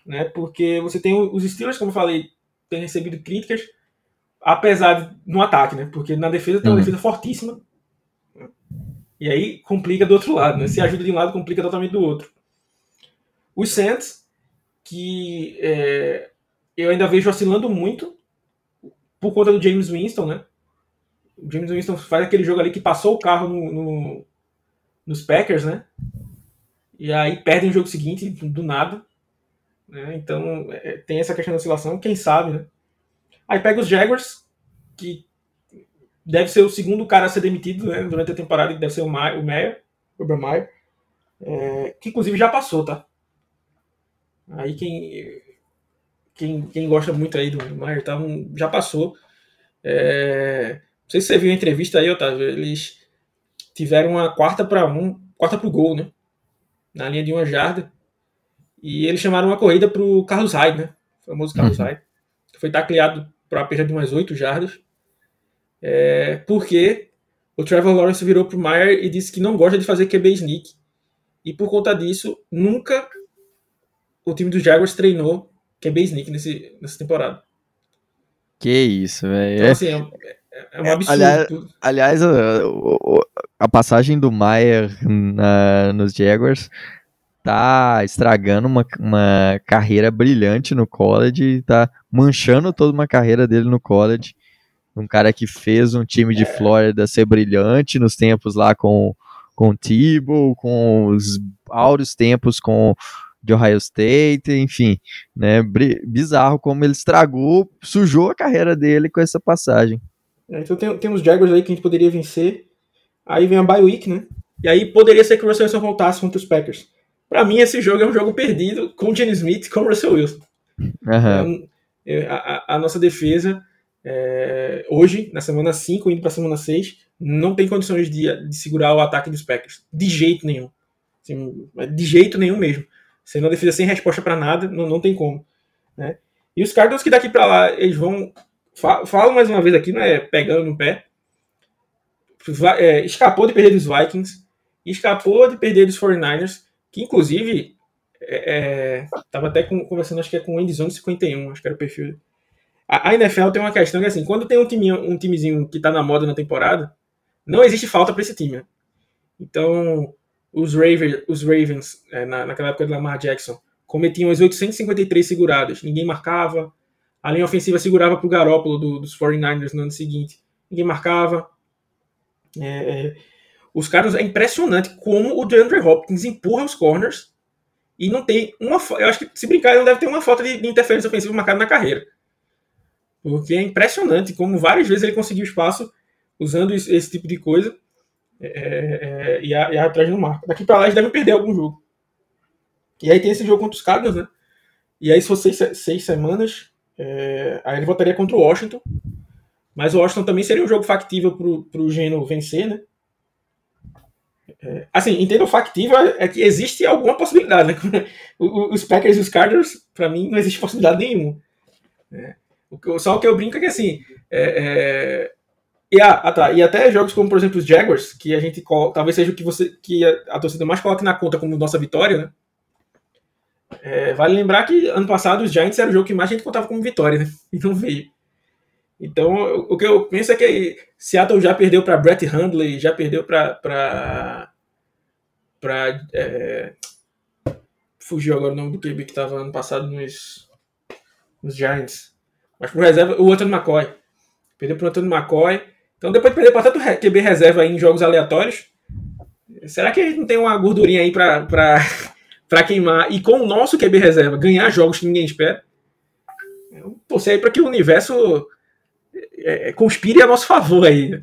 Né? Porque você tem os Steelers, como eu falei, tem recebido críticas, apesar de, no ataque, né? Porque na defesa tem uma uhum. defesa fortíssima. E aí complica do outro lado, né? Se ajuda de um lado, complica totalmente do outro. Os Saints, que é, eu ainda vejo oscilando muito por conta do James Winston, né? O James Winston faz aquele jogo ali que passou o carro no, no nos Packers, né? E aí perde o jogo seguinte do nada. Né? Então é, tem essa questão da oscilação, quem sabe, né? Aí pega os Jaguars, que deve ser o segundo cara a ser demitido né, durante a temporada, que deve ser o, Meyer, o Meyer, é, que inclusive já passou, tá? Aí quem, quem, quem gosta muito aí do Maier tá, um, já passou. É, não sei se você viu a entrevista aí, Otávio. Eles tiveram uma quarta para um, quarta para o gol, né? Na linha de uma jarda. E eles chamaram uma corrida para o Carlos Hyde, né? O famoso Carlos uhum. Hyde. Que foi tacleado para uma perda de umas oito jardas. É, porque o Trevor Lawrence virou para o Meyer e disse que não gosta de fazer QB sneak. E por conta disso, nunca o time dos Jaguars treinou QB Sneak nesse, nessa temporada. Que isso, velho. Então, assim, é, é um é, absurdo. Aliás, aliás a, a, passagem do Maier na, nos Jaguars tá estragando uma, uma carreira brilhante no college, tá manchando toda uma carreira dele no college. Um cara que fez um time de Flórida ser brilhante nos tempos lá com, com o Tebow, com os áureos tempos com de Ohio State, enfim, né? Bizarro como ele estragou, sujou a carreira dele com essa passagem. É, então tem, tem uns Jaguars aí que a gente poderia vencer. Aí vem a bye week, né? E aí poderia ser que o Russell Wilson voltasse contra os Packers. Para mim, esse jogo é um jogo perdido com o Jenny Smith com o Russell Wilson. Uhum. É, a, a, nossa defesa, é, hoje, na semana 5, indo para semana 6, não tem condições de, de, segurar o ataque dos Packers. De jeito nenhum. Assim, de jeito nenhum mesmo. Sendo uma defesa sem resposta para nada, não, não tem como. Né? E os Cardinals que daqui para lá, eles vão. Falo mais uma vez aqui, não é pegando no pé. É, escapou de perder dos Vikings, escapou de perder dos 49ers, que inclusive é, é, tava até com, conversando, acho que é com o Endzone 51, acho que era o perfil. A, a, NFL tem uma questão que assim, quando tem um, time, um timezinho que tá na moda na temporada, não existe falta para esse time. Né? Então, os, Raver, os Ravens, é, na, naquela época do Lamar Jackson, cometiam as 853 seguradas. Ninguém marcava. A linha ofensiva segurava para o Garópolo do, dos 49ers no ano seguinte. Ninguém marcava. É, é, os caras, é impressionante como o DeAndre Hopkins empurra os corners e não tem uma. Eu acho que, se brincar, ele não deve ter uma falta de, de interferência ofensiva marcada na carreira. Porque é impressionante como várias vezes ele conseguiu espaço usando esse, esse tipo de coisa. É, é, e, a, e a atrás no marco. Daqui para lá eles devem perder algum jogo. E aí tem esse jogo contra os Cardinals, né? E aí se for seis, seis semanas, é, aí ele voltaria contra o Washington. Mas o Washington também seria um jogo factível pro, pro Geno vencer, né? É, assim, entendo factível é que existe alguma possibilidade, né? Os Packers e os Cardinals, para mim, não existe possibilidade nenhuma. É, só o que eu brinco é que assim. É, é, e, ah, tá, e até jogos como, por exemplo, os Jaguars, que a gente talvez seja o que você que a, a torcida mais coloque na conta como nossa vitória, né? É, vale lembrar que ano passado os Giants era o jogo que mais a gente contava como vitória, né? E não veio. Então, o que eu penso é que Seattle já perdeu para Brett Hundley, já perdeu para. para. É, fugiu agora o nome do QB que estava ano passado nos, nos Giants. Mas pro reserva, o Anthony McCoy. Perdeu para o Anthony McCoy. Então, depois de perder para tanto QB reserva em jogos aleatórios, será que a gente não tem uma gordurinha aí para para queimar e com o nosso QB reserva ganhar jogos que ninguém espera? Eu torcer aí para que o universo é, é, conspire a nosso favor aí,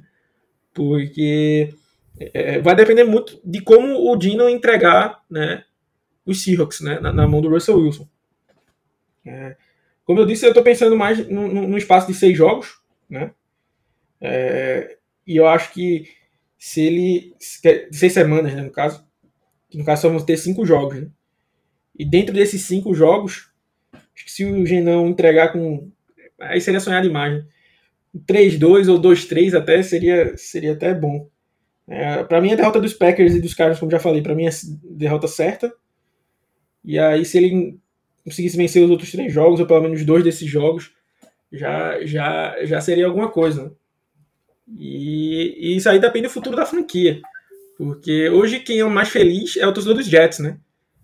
porque é, vai depender muito de como o Dino entregar né, os Seahawks né, na, na mão do Russell Wilson. É, como eu disse, eu estou pensando mais no, no, espaço de seis jogos, né? É, e eu acho que se ele. Seis semanas, né, no caso. No caso, só vamos ter cinco jogos. Né? E dentro desses cinco jogos, acho que se o Genão entregar com. Aí seria sonhar demais. Né? 3-2 ou 2-3 até seria, seria até bom. É, para mim, a derrota dos Packers e dos Cardinals, como já falei, para mim é derrota certa. E aí, se ele conseguisse vencer os outros três jogos, ou pelo menos dois desses jogos, já, já, já seria alguma coisa. Né? E, e, isso aí depende do futuro da franquia. Porque hoje quem é o mais feliz é o torcedor dos Jets, né?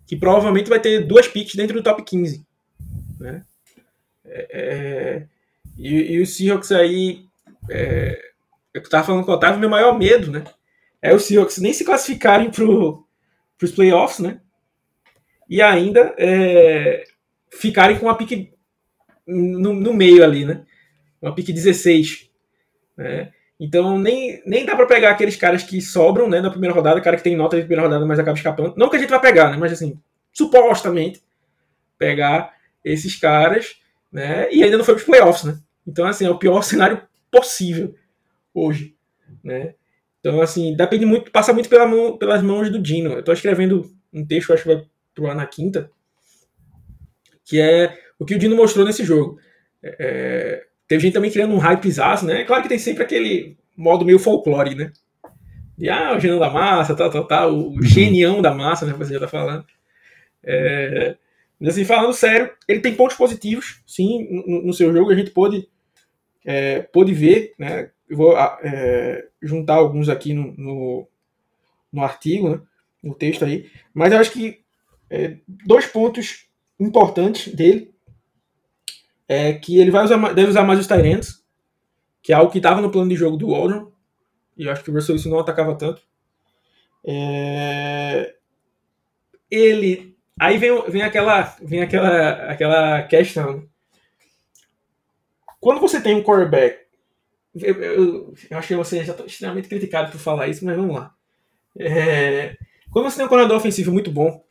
Que provavelmente vai ter duas picks dentro do top 15. Né? É, é e, e os Seahawks aí. É, eu estava falando com o Otávio, meu maior medo, né? É os Seahawks nem se classificarem para os playoffs, né? E ainda é, ficarem com uma pique no, no, meio ali, né? Uma pique 16. Né? Então nem, nem dá para pegar aqueles caras que sobram né, na primeira rodada, cara que tem nota de primeira rodada, mas acaba escapando. Não que a gente vai pegar, né? Mas assim, supostamente pegar esses caras, né? E ainda não foi para os playoffs, né? Então, assim, é o pior cenário possível hoje, né? Então, assim, depende muito, passa muito pela mão, pelas mãos do Dino. Eu estou escrevendo um texto, acho que vai pro ar na quinta, que é o que o Dino mostrou nesse jogo. É, é teve gente também criando um hype zaço, né? Claro que tem sempre aquele modo meio folclore, né? De, ah, o genão da massa, tal, tal, tal, o uhum. genião da massa, né? Você já tá falando. É, mas assim, falando sério, ele tem pontos positivos, sim, no, no seu jogo. A gente pôde é, pôde ver, né? Eu vou é, juntar alguns aqui no, no, no, artigo, né, no texto aí. Mas eu acho que é, dois pontos importantes dele é que ele vai usar, deve usar mais os Tyrants, que é algo que estava no plano de jogo do Waldron, e eu acho que o Russell isso não atacava tanto. É, ele aí vem, vem aquela vem aquela aquela questão quando você tem um quarterback, eu, eu, eu que você está extremamente criticado por falar isso, mas vamos lá. É, quando você tem um coordenador ofensivo muito bom,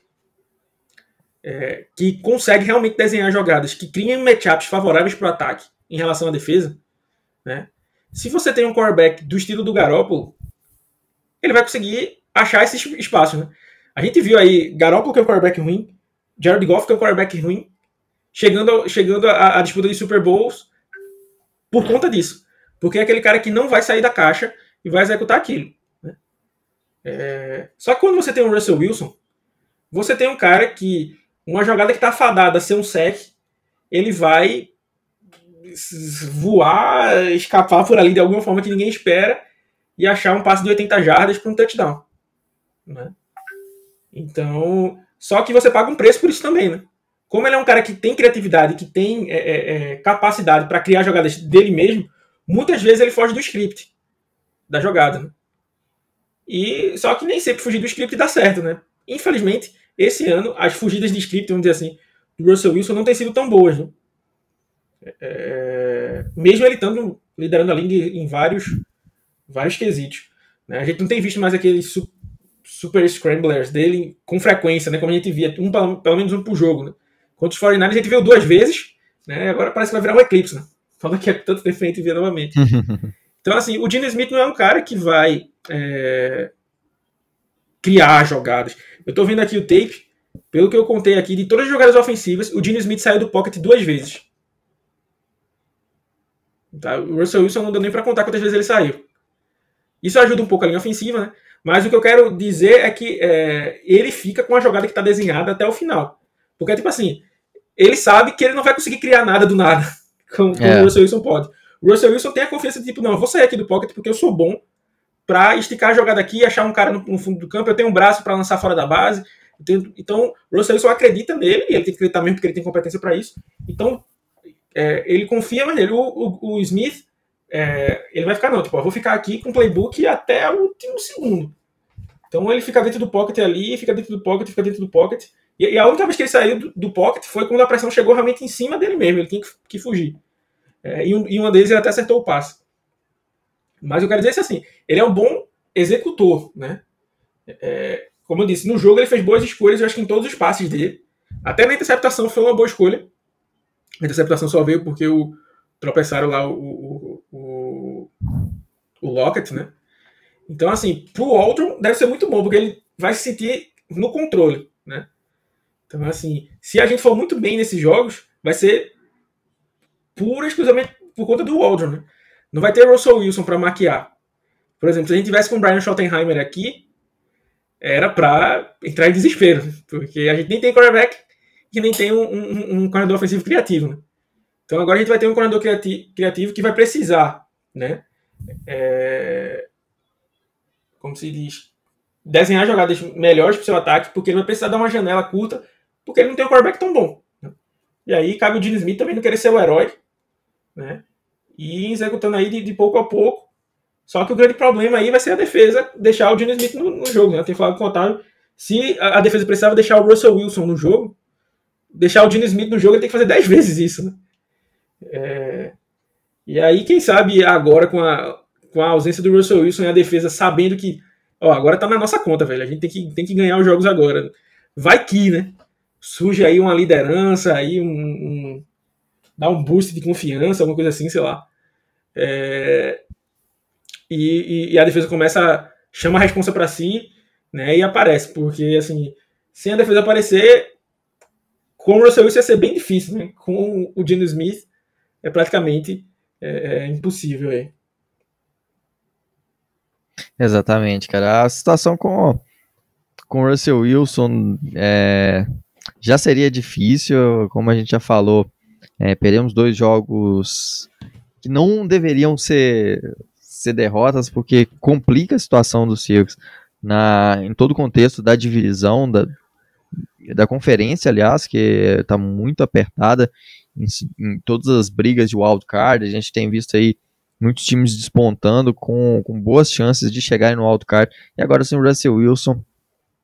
é, que consegue realmente desenhar jogadas, que criam matchups favoráveis para o ataque em relação à defesa, né? Se você tem um quarterback do estilo do Garoppolo, ele vai conseguir achar esse espaço, né? A gente viu aí Garoppolo que é um quarterback ruim, Jared Goff que é um quarterback ruim, chegando, chegando à disputa de Super Bowls por conta disso. Porque é aquele cara que não vai sair da caixa e vai executar aquilo. Né? É... Só que quando você tem o Russell Wilson, você tem um cara que, uma jogada que está fadada a ser um sec, ele vai voar, escapar por ali de alguma forma que ninguém espera e achar um passe de 80 jardas para um touchdown. Né? Então, só que você paga um preço por isso também, né? Como ele é um cara que tem criatividade, que tem é, é, é capacidade para criar jogadas dele mesmo, muitas vezes ele foge do script da jogada. Né? E só que nem sempre fugir do script dá certo, né? Infelizmente, esse ano as fugidas de script, vamos dizer assim, do Russell Wilson não têm sido tão boas, né? É, mesmo ele estando liderando a liga em vários, vários quesitos. Né? A gente não tem visto mais aqueles su super scramblers dele com frequência, né? Como a gente via, um, pelo menos um por jogo. Né? Contra os 49 a gente viu duas vezes, né? Agora parece que vai virar um eclipse, né? Falando que é tanto tempo a gente vê novamente. então, assim, o Gene Smith não é um cara que vai. É... criar jogadas. Eu tô vendo aqui o tape, pelo que eu contei aqui, de todas as jogadas ofensivas, o Gene Smith saiu do pocket duas vezes. Tá? O Russell Wilson não deu nem para contar quantas vezes ele saiu. Isso ajuda um pouco a linha ofensiva, né? Mas o que eu quero dizer é que é, ele fica com a jogada que está desenhada até o final. Porque, tipo assim, ele sabe que ele não vai conseguir criar nada do nada, como, como é. o Russell Wilson pode. O Russell Wilson tem a confiança de, tipo, não, eu vou sair aqui do pocket porque eu sou bom para esticar a jogada aqui, achar um cara no, no fundo do campo, eu tenho um braço para lançar fora da base. Tenho, então, o Russell Wilson acredita nele, e ele tem que acreditar mesmo porque ele tem competência para isso. Então, é, ele confia nele. O, o, o Smith, é, ele vai ficar, não, tipo, eu vou ficar aqui com o playbook até o último segundo. Então ele fica dentro do pocket ali, fica dentro do pocket, fica dentro do pocket. E, e a única vez que ele saiu do, do, pocket foi quando a pressão chegou realmente em cima dele mesmo, ele tinha que, que fugir. É, e, um, e uma deles ele até acertou o passe. Mas eu quero dizer assim, ele é um bom executor, né? É, como eu disse, no jogo ele fez boas escolhas, eu acho que em todos os passes dele. Até na interceptação foi uma boa escolha. A interceptação só veio porque o tropeçaram lá o, o, o, o Lockett, né? Então, assim, pro Aldron deve ser muito bom, porque ele vai se sentir no controle, né? Então, assim, se a gente for muito bem nesses jogos, vai ser pura e exclusivamente por conta do Aldron, né? Não vai ter Russell Wilson para maquiar. Por exemplo, se a gente tivesse com o Brian Schottenheimer aqui, era para entrar em desespero, porque a gente nem tem quarterback que nem tem um, um, um corredor ofensivo criativo. Né? Então agora a gente vai ter um corredor criati criativo que vai precisar, né? É... Como se diz? Desenhar jogadas melhores para o seu ataque, porque ele vai precisar dar uma janela curta, porque ele não tem um quarterback tão bom. Né? E aí cabe o Gene Smith também não querer ser o herói, né? E executando aí de, de, pouco a pouco. Só que o grande problema aí vai ser a defesa deixar o Gene Smith no, no jogo, né? Tenho falado o Otávio. Se a, a defesa precisava deixar o Russell Wilson no jogo, deixar o Dino Smith no jogo, ele tem que fazer 10 vezes isso, né? É... E aí, quem sabe agora com a, com a ausência do Russell Wilson e a defesa sabendo que, ó, agora tá na nossa conta, velho. A gente tem que, tem que ganhar os jogos agora. Vai que, né? Surge aí uma liderança, aí um, um dá um boost de confiança, alguma coisa assim, sei lá. É... E, e, a defesa começa, chama a responsa para si, né? E aparece, porque assim, sem a defesa aparecer, com o Russell Wilson ia ser bem difícil, né? Com o Geno Smith é praticamente é, é impossível aí. Exatamente, cara. A situação com, com o Russell Wilson é, já seria difícil, como a gente já falou. É, perdemos dois jogos que não deveriam ser, ser derrotas, porque complica a situação dos Seahawks na, em todo o contexto da divisão, da, da conferência, aliás, que está muito apertada em, em, todas as brigas de wildcard. A gente tem visto aí muitos times despontando com, com boas chances de chegarem no wildcard. E agora sim o Russell Wilson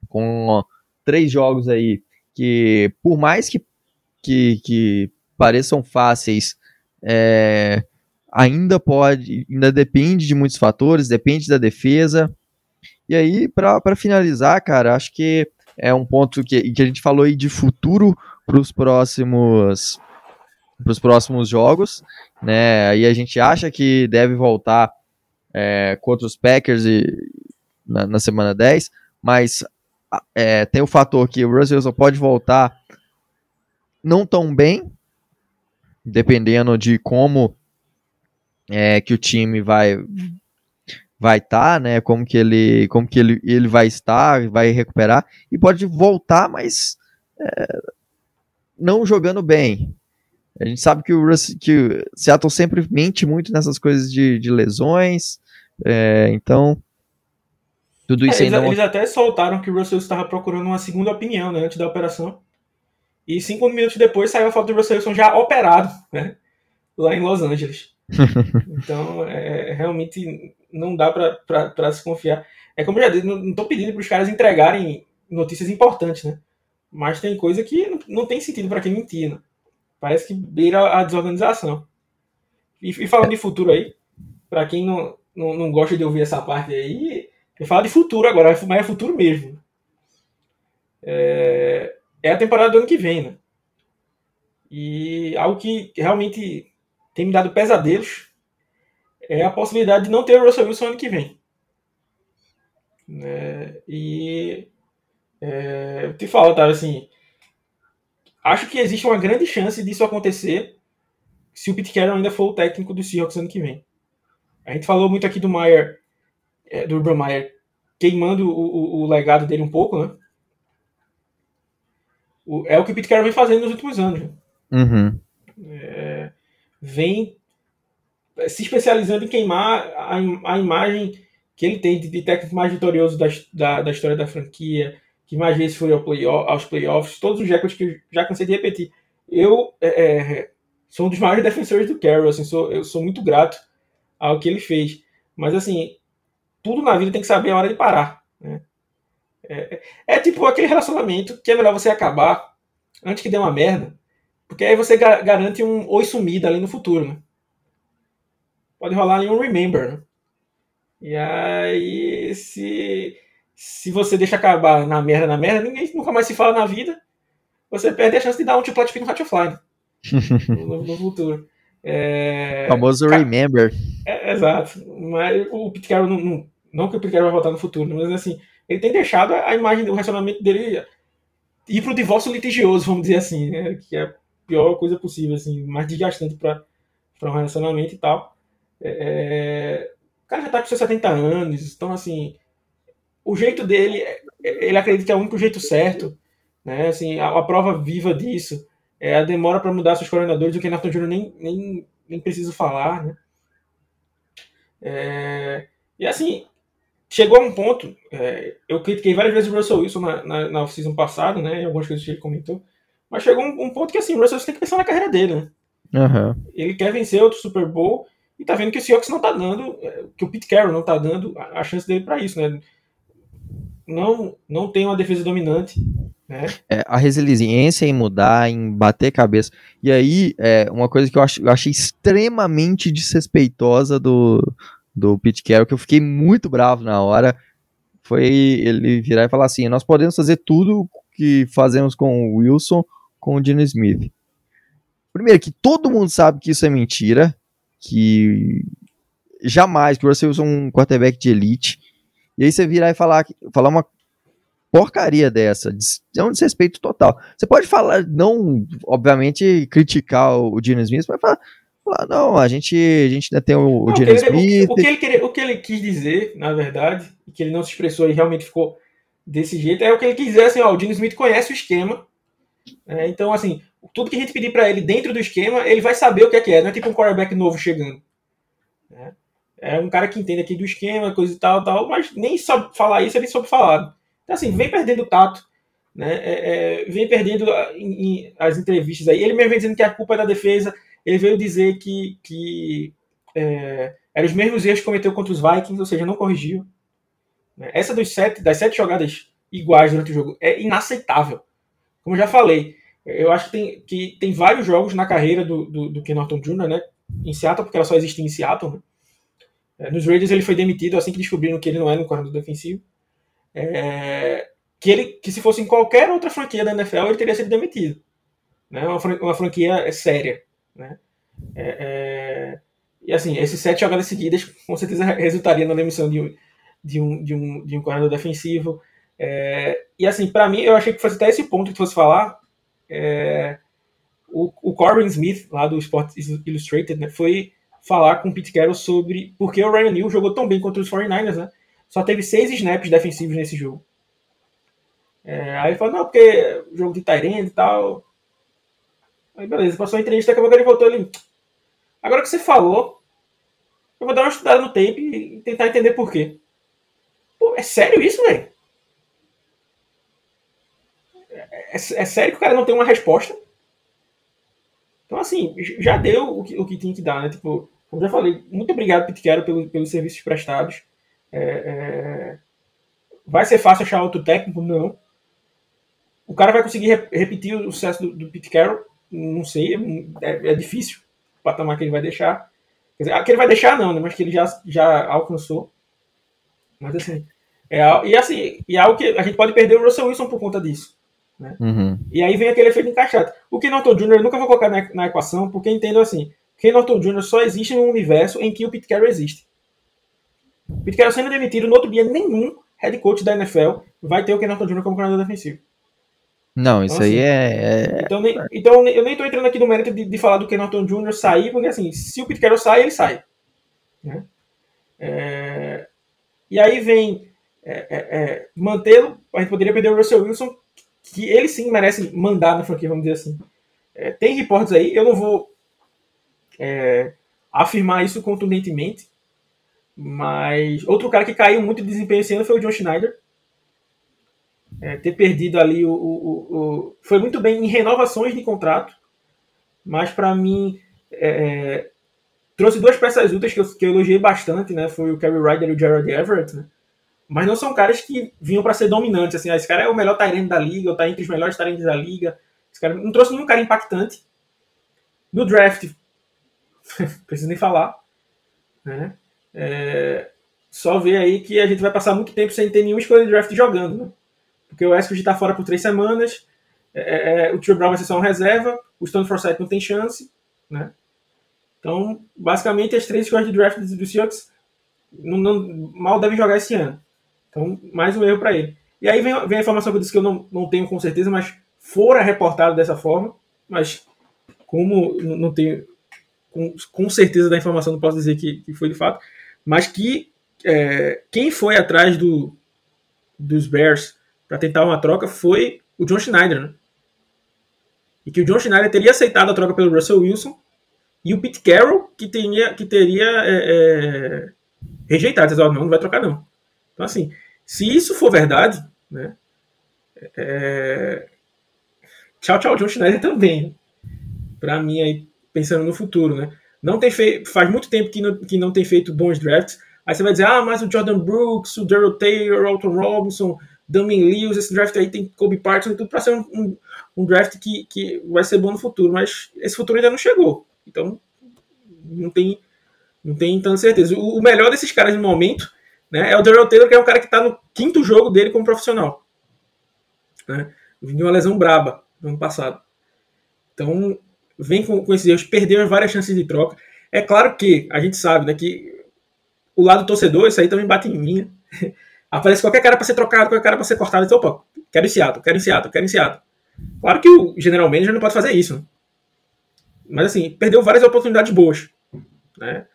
com ó, três jogos aí que, por mais que, que, que pareçam fáceis, é, ainda pode, ainda depende de muitos fatores, depende da defesa. E aí, para finalizar, cara, acho que é um ponto que, que a gente falou aí de futuro para os próximos para os próximos jogos, né? Aí a gente acha que deve voltar é, contra os Packers e, na, na semana 10, mas é, tem o fator que o Russell só pode voltar não tão bem, dependendo de como é, que o time vai vai estar, tá, né? Como que ele, como que ele, ele vai estar, vai recuperar e pode voltar, mas é, não jogando bem. A gente sabe que o, Russ, que o Seattle sempre mente muito nessas coisas de, de lesões, é, então tudo isso é, ainda. Eles, eles até soltaram que o Russell estava procurando uma segunda opinião, né, antes da operação. E cinco minutos depois saiu a foto do Russell Wilson já operado, né, lá em Los Angeles. então, é, realmente não dá para se confiar. É como eu já disse, não, estou pedindo para os caras entregarem notícias importantes, né? Mas tem coisa que não, não tem sentido para quem mentir, né? Parece que beira a desorganização. E, e falando de futuro aí, para quem não, não, não, gosta de ouvir essa parte aí, eu falo de futuro agora, mas é futuro mesmo. É, é a temporada do ano que vem, né? E algo que realmente tem me dado pesadelos é a possibilidade de não ter o Russell Wilson ano que vem. Né? E é, eu te falo, tá, assim, acho que existe uma grande chance disso acontecer se o Pete Carroll ainda for o técnico do Seahawks ano que vem. A gente falou muito aqui do Meyer, é, do Urban Meyer, queimando o, o, o, legado dele um pouco, né? O, é o que o Pete Carroll vem fazendo nos últimos anos. Né? Uhum. É, vem se especializando em queimar a, a imagem que ele tem de, de técnico mais vitorioso da, da, da, história da franquia, que mais vezes foi ao play, aos playoffs, todos os recordes que eu já cansei de repetir. Eu é, é, sou um dos maiores defensores do Carroll, assim, sou, eu sou muito grato ao que ele fez. Mas, assim, tudo na vida tem que saber a hora de parar. Né? É, é, tipo aquele relacionamento que é melhor você acabar antes que dê uma merda, porque aí você garante um oi sumida ali no futuro. Né? Pode rolar ali um remember. Né? E aí, se, se você deixa acabar na merda, na merda, ninguém nunca mais se fala na vida, você perde a chance de dar um tipo no Hatchfly né? no, no futuro. É, famoso Remember. É, exato. Mas o Pete Carroll não, não, não, que o Carroll vai voltar no futuro, mas assim, ele tem deixado a imagem do relacionamento dele ir pro divórcio litigioso, vamos dizer assim, né? Que é a pior coisa possível, assim, mais desgastante para um relacionamento e tal. É, o cara já tá com seus 70 anos, então assim, o jeito dele, é, ele acredita que é o único jeito certo, né? Assim, a, a prova viva disso é a demora para mudar seus coordenadores, o que Nathan Júnior nem, nem, nem preciso falar, né? É, e assim, chegou a um ponto, é, eu critiquei várias vezes o Russell Wilson na, na, na off-season passada, né? Em algumas coisas que ele comentou. Mas chegou um, um ponto que assim, o Russell Wilson tem que pensar na carreira dele, né? Uhum. Ele quer vencer outro Super Bowl e tá vendo que o Seahawks não tá dando, é, que o Pete Carroll não tá dando a, a chance dele para isso, né? Não, não tem uma defesa dominante, né? É, a resiliência em mudar, em bater cabeça. E aí, é, uma coisa que eu, acho, eu achei extremamente desrespeitosa do, do Pete Carroll, que eu fiquei muito bravo na hora, foi ele virar e falar assim: nós podemos fazer tudo que fazemos com o Wilson com o Dino Smith. Primeiro, que todo mundo sabe que isso é mentira, que jamais que o Russell um quarterback de elite. E aí você virar e falar, falar uma porcaria dessa, é um desrespeito total. Você pode falar, não, obviamente, criticar o Dino Smith, mas falar, falar não, a gente, a gente ainda tem o, não, Dino Smith. O, o, que ele queria, o que ele quis dizer, na verdade, e que ele não se expressou e realmente ficou desse jeito, é o que ele quis dizer assim, ó, o Dino Smith conhece o esquema, é, então, assim, tudo que a gente pedir para ele dentro do esquema, ele vai saber o que é que é, não é tipo um quarterback novo chegando. Né? É um cara que entende aqui do esquema, coisa e tal, tal, mas nem sabe falar isso, ele soube falar. Então, assim, vem perdendo o tato, né? É, é, vem perdendo em, as entrevistas aí. Ele mesmo vem dizendo que a culpa é da defesa. Ele veio dizer que, que é, eram os mesmos erros que cometeu contra os Vikings, ou seja, não corrigiu. Né? Essa dos sete, das sete jogadas iguais durante o jogo é inaceitável. Como já falei, eu acho que tem, que tem vários jogos na carreira do, do, do Ken Norton Jr., né? Em Seattle, porque ela só existe em Seattle. Né? É, nos Raiders ele foi demitido assim que descobriram que ele não era um corredor defensivo. É, que ele que se fosse em qualquer outra franquia da NFL ele teria sido demitido né uma franquia séria né é, é, e assim esses sete jogadas seguidas com certeza resultaria na demissão de um de um de um, de um corredor defensivo é, e assim para mim eu achei que fosse até esse ponto que fosse falar é, o, o Corbin Smith lá do Sports Illustrated né, foi falar com o Pete Carroll sobre por que o Ryan Neal jogou tão bem contra os 49ers né só teve seis snaps defensivos nesse jogo. É, aí ele falou, não, porque jogo de Tyrande e tal. Aí beleza, passou a entrevista, daqui a pouco ele voltou ali. Agora que você falou, eu vou dar uma estudada no tape e tentar entender por quê. Pô, é sério isso, velho? É, é, é, sério que o cara não tem uma resposta? Então, assim, já deu o que, o que tinha que dar, né? Tipo, como já falei, muito obrigado, Quero, pelo, pelos serviços prestados. É, é... Vai ser fácil achar outro técnico? Não. O cara vai conseguir re repetir o sucesso do, do? Não sei, é, é difícil o patamar que ele vai deixar. Quer dizer, que ele vai deixar não, né? Mas que ele já, já alcançou. Mas assim, é, e assim, e é algo que a gente pode perder o Russell Wilson por conta disso. Né? Uhum. E aí vem aquele efeito encaixado. O Ken Norton Jr. eu nunca vou colocar na, na equação, porque entendo assim, Ken Norton Jr. só existe no universo em que o Pete Carroll existe. Pete Carroll sendo demitido, no outro dia nenhum head coach da NFL vai ter o Ken Norton Jr. como coordenador defensivo. Não, isso Então, aí assim, é, é- Então, nem, então eu nem tô entrando aqui no mérito de, de falar do Ken Norton Jr. sair, porque assim, se o Pete Carroll sai, ele sai. né? É, e aí vem é, é, é, mantê-lo, a gente poderia perder o Russell Wilson, que ele sim merece mandar na franquia, vamos dizer assim. Tem reportes aí, eu não vou afirmar isso contundentemente, mas outro cara que caiu muito de desempenho esse ano foi o John Schneider. É, ter perdido ali o, o- o- Foi muito bem em renovações de contrato, mas para mim é, trouxe duas peças úteis que eu, que eu elogiei bastante, né? Foi o Kerry Ryder e o Jared Everett, né? Mas não são caras que vinham para ser dominantes, assim, ah, esse cara é o melhor Tyrant da liga, ou tá entre os melhores Tyrants da liga. Esse cara não trouxe nenhum cara impactante. No draft, preciso nem falar, né? É, só ver aí que a gente vai passar muito tempo sem ter nenhuma escolha de draft jogando, né? Porque o Eskridge tá fora por três semanas, é, é, o Tio Brown vai ser só uma reserva, o Stone Forsythe não tem chance, né? Então, basicamente, as três escolhas de draft do Seahawks não, não- mal devem jogar esse ano. Então, mais um erro para ele. E aí vem, vem a informação que eu disse que eu não, não tenho com certeza, mas fora reportado dessa forma, mas como não tenho com, com certeza da informação, não posso dizer que, que foi de fato, mas que é, quem foi atrás do, dos Bears para tentar uma troca foi o John Schneider, né? E que o John Schneider teria aceitado a troca pelo Russell Wilson e o Pete Carroll que que teria é, é, rejeitado, dizendo, "Ó, não, não vai trocar não. Então assim, se isso for verdade, né? é, Tchau, tchau, John Schneider também. né? Para mim aí pensando no futuro, né? Não tem feito, faz muito tempo que não, que não tem feito bons drafts. Aí você vai dizer, ah, mas o Jordan Brooks, o Daryl Taylor, o Alton Robinson, Damien Lewis, esse draft aí tem Kobe Parkinson, tudo para ser um, um, um draft que, que vai ser bom no futuro, mas esse futuro ainda não chegou. Então, não tem, não tem tanta certeza. O, o melhor desses caras no momento né, é o Daryl Taylor, que é um cara que está no quinto jogo dele como profissional. Né? Vinha uma lesão braba no ano passado. Então, vem com, com esses erros, perdeu várias chances de troca. É claro que a gente sabe né, que o lado torcedor, isso aí também bate em mim. Aparece qualquer cara para ser trocado, qualquer cara para ser cortado. Então, opa, quero esse ato, quero esse ato, quero esse ato. Claro que o general manager não pode fazer isso. Né? Mas, assim, perdeu várias oportunidades boas. Né?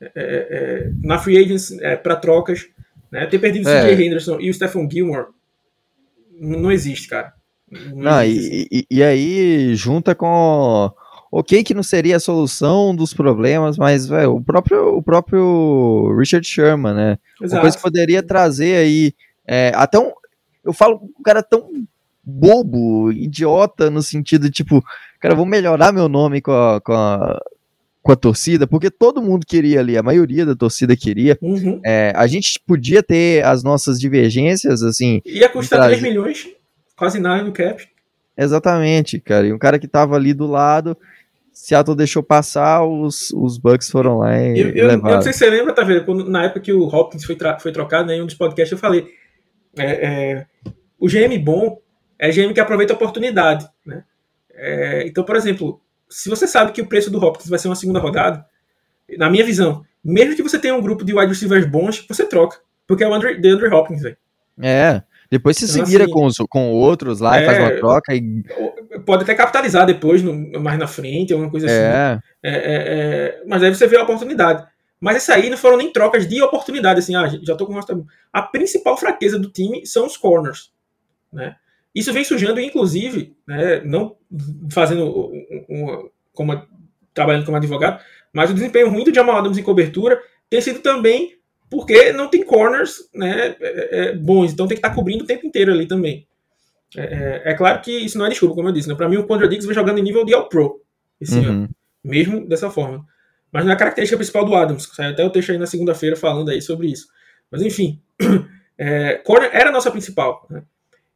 É, é, na free agents, é, para trocas. Né? Ter perdido o É. CJ Henderson e o Stephen Gilmore não não existe, cara. Não Não, existe, e, e- e aí junta com. Ok, que não seria a solução dos problemas, mas velho, o próprio o próprio Richard Sherman, né? Uma Exato. coisa que poderia trazer aí. é, até um. Eu falo um cara tão bobo, idiota, no sentido, tipo, cara, vou melhorar meu nome com a, com a, com a torcida, porque todo mundo queria ali, a maioria da torcida queria. Uhum. É, a gente podia ter as nossas divergências, assim, Ia custar Trazer. 3 milhões, quase nada no cap. Exatamente, cara. E um cara que tava ali do lado, Seattle deixou passar, os, os Bucks foram lá e Eu, eu- eu não sei se você lembra, tá vendo? Quando, na época que o Hopkins foi, foi trocado, né, em um dos podcasts eu falei. é, é, o GM bom é GM que aproveita a oportunidade. Né? É, então, por exemplo, se você sabe que o preço do Hopkins vai ser uma segunda rodada, na minha visão, mesmo que você tenha um grupo de wide receivers bons, você troca. Porque é o Andre, DeAndre Hopkins, velho. É, depois você se Então, vira assim, com, os, com outros lá e é, faz uma troca e. Pode até capitalizar depois, no- mais na frente, alguma coisa assim. É, É, é, é, mas aí você vê a oportunidade. Mas essa aí não foram nem trocas de oportunidade, assim, ah, já tô com o roster- A principal fraqueza do time são os corners. Né? Isso vem surgindo, inclusive, né, não fazendo como, trabalhando como advogado, mas o desempenho ruim do Jamal Adams em cobertura tem sido também porque não tem corners né, é, é, bons, então tem que estar cobrindo o tempo inteiro ali também. É, é- é claro que isso não é desculpa, como eu disse. Né? Para mim, o Condra Diggs vem jogando em nível de All-Pro esse ano uhum. mesmo dessa forma. Mas não é a característica principal do Adams. Saiu até o texto aí na segunda-feira falando aí sobre isso. Mas enfim, é, corner era a nossa principal. né?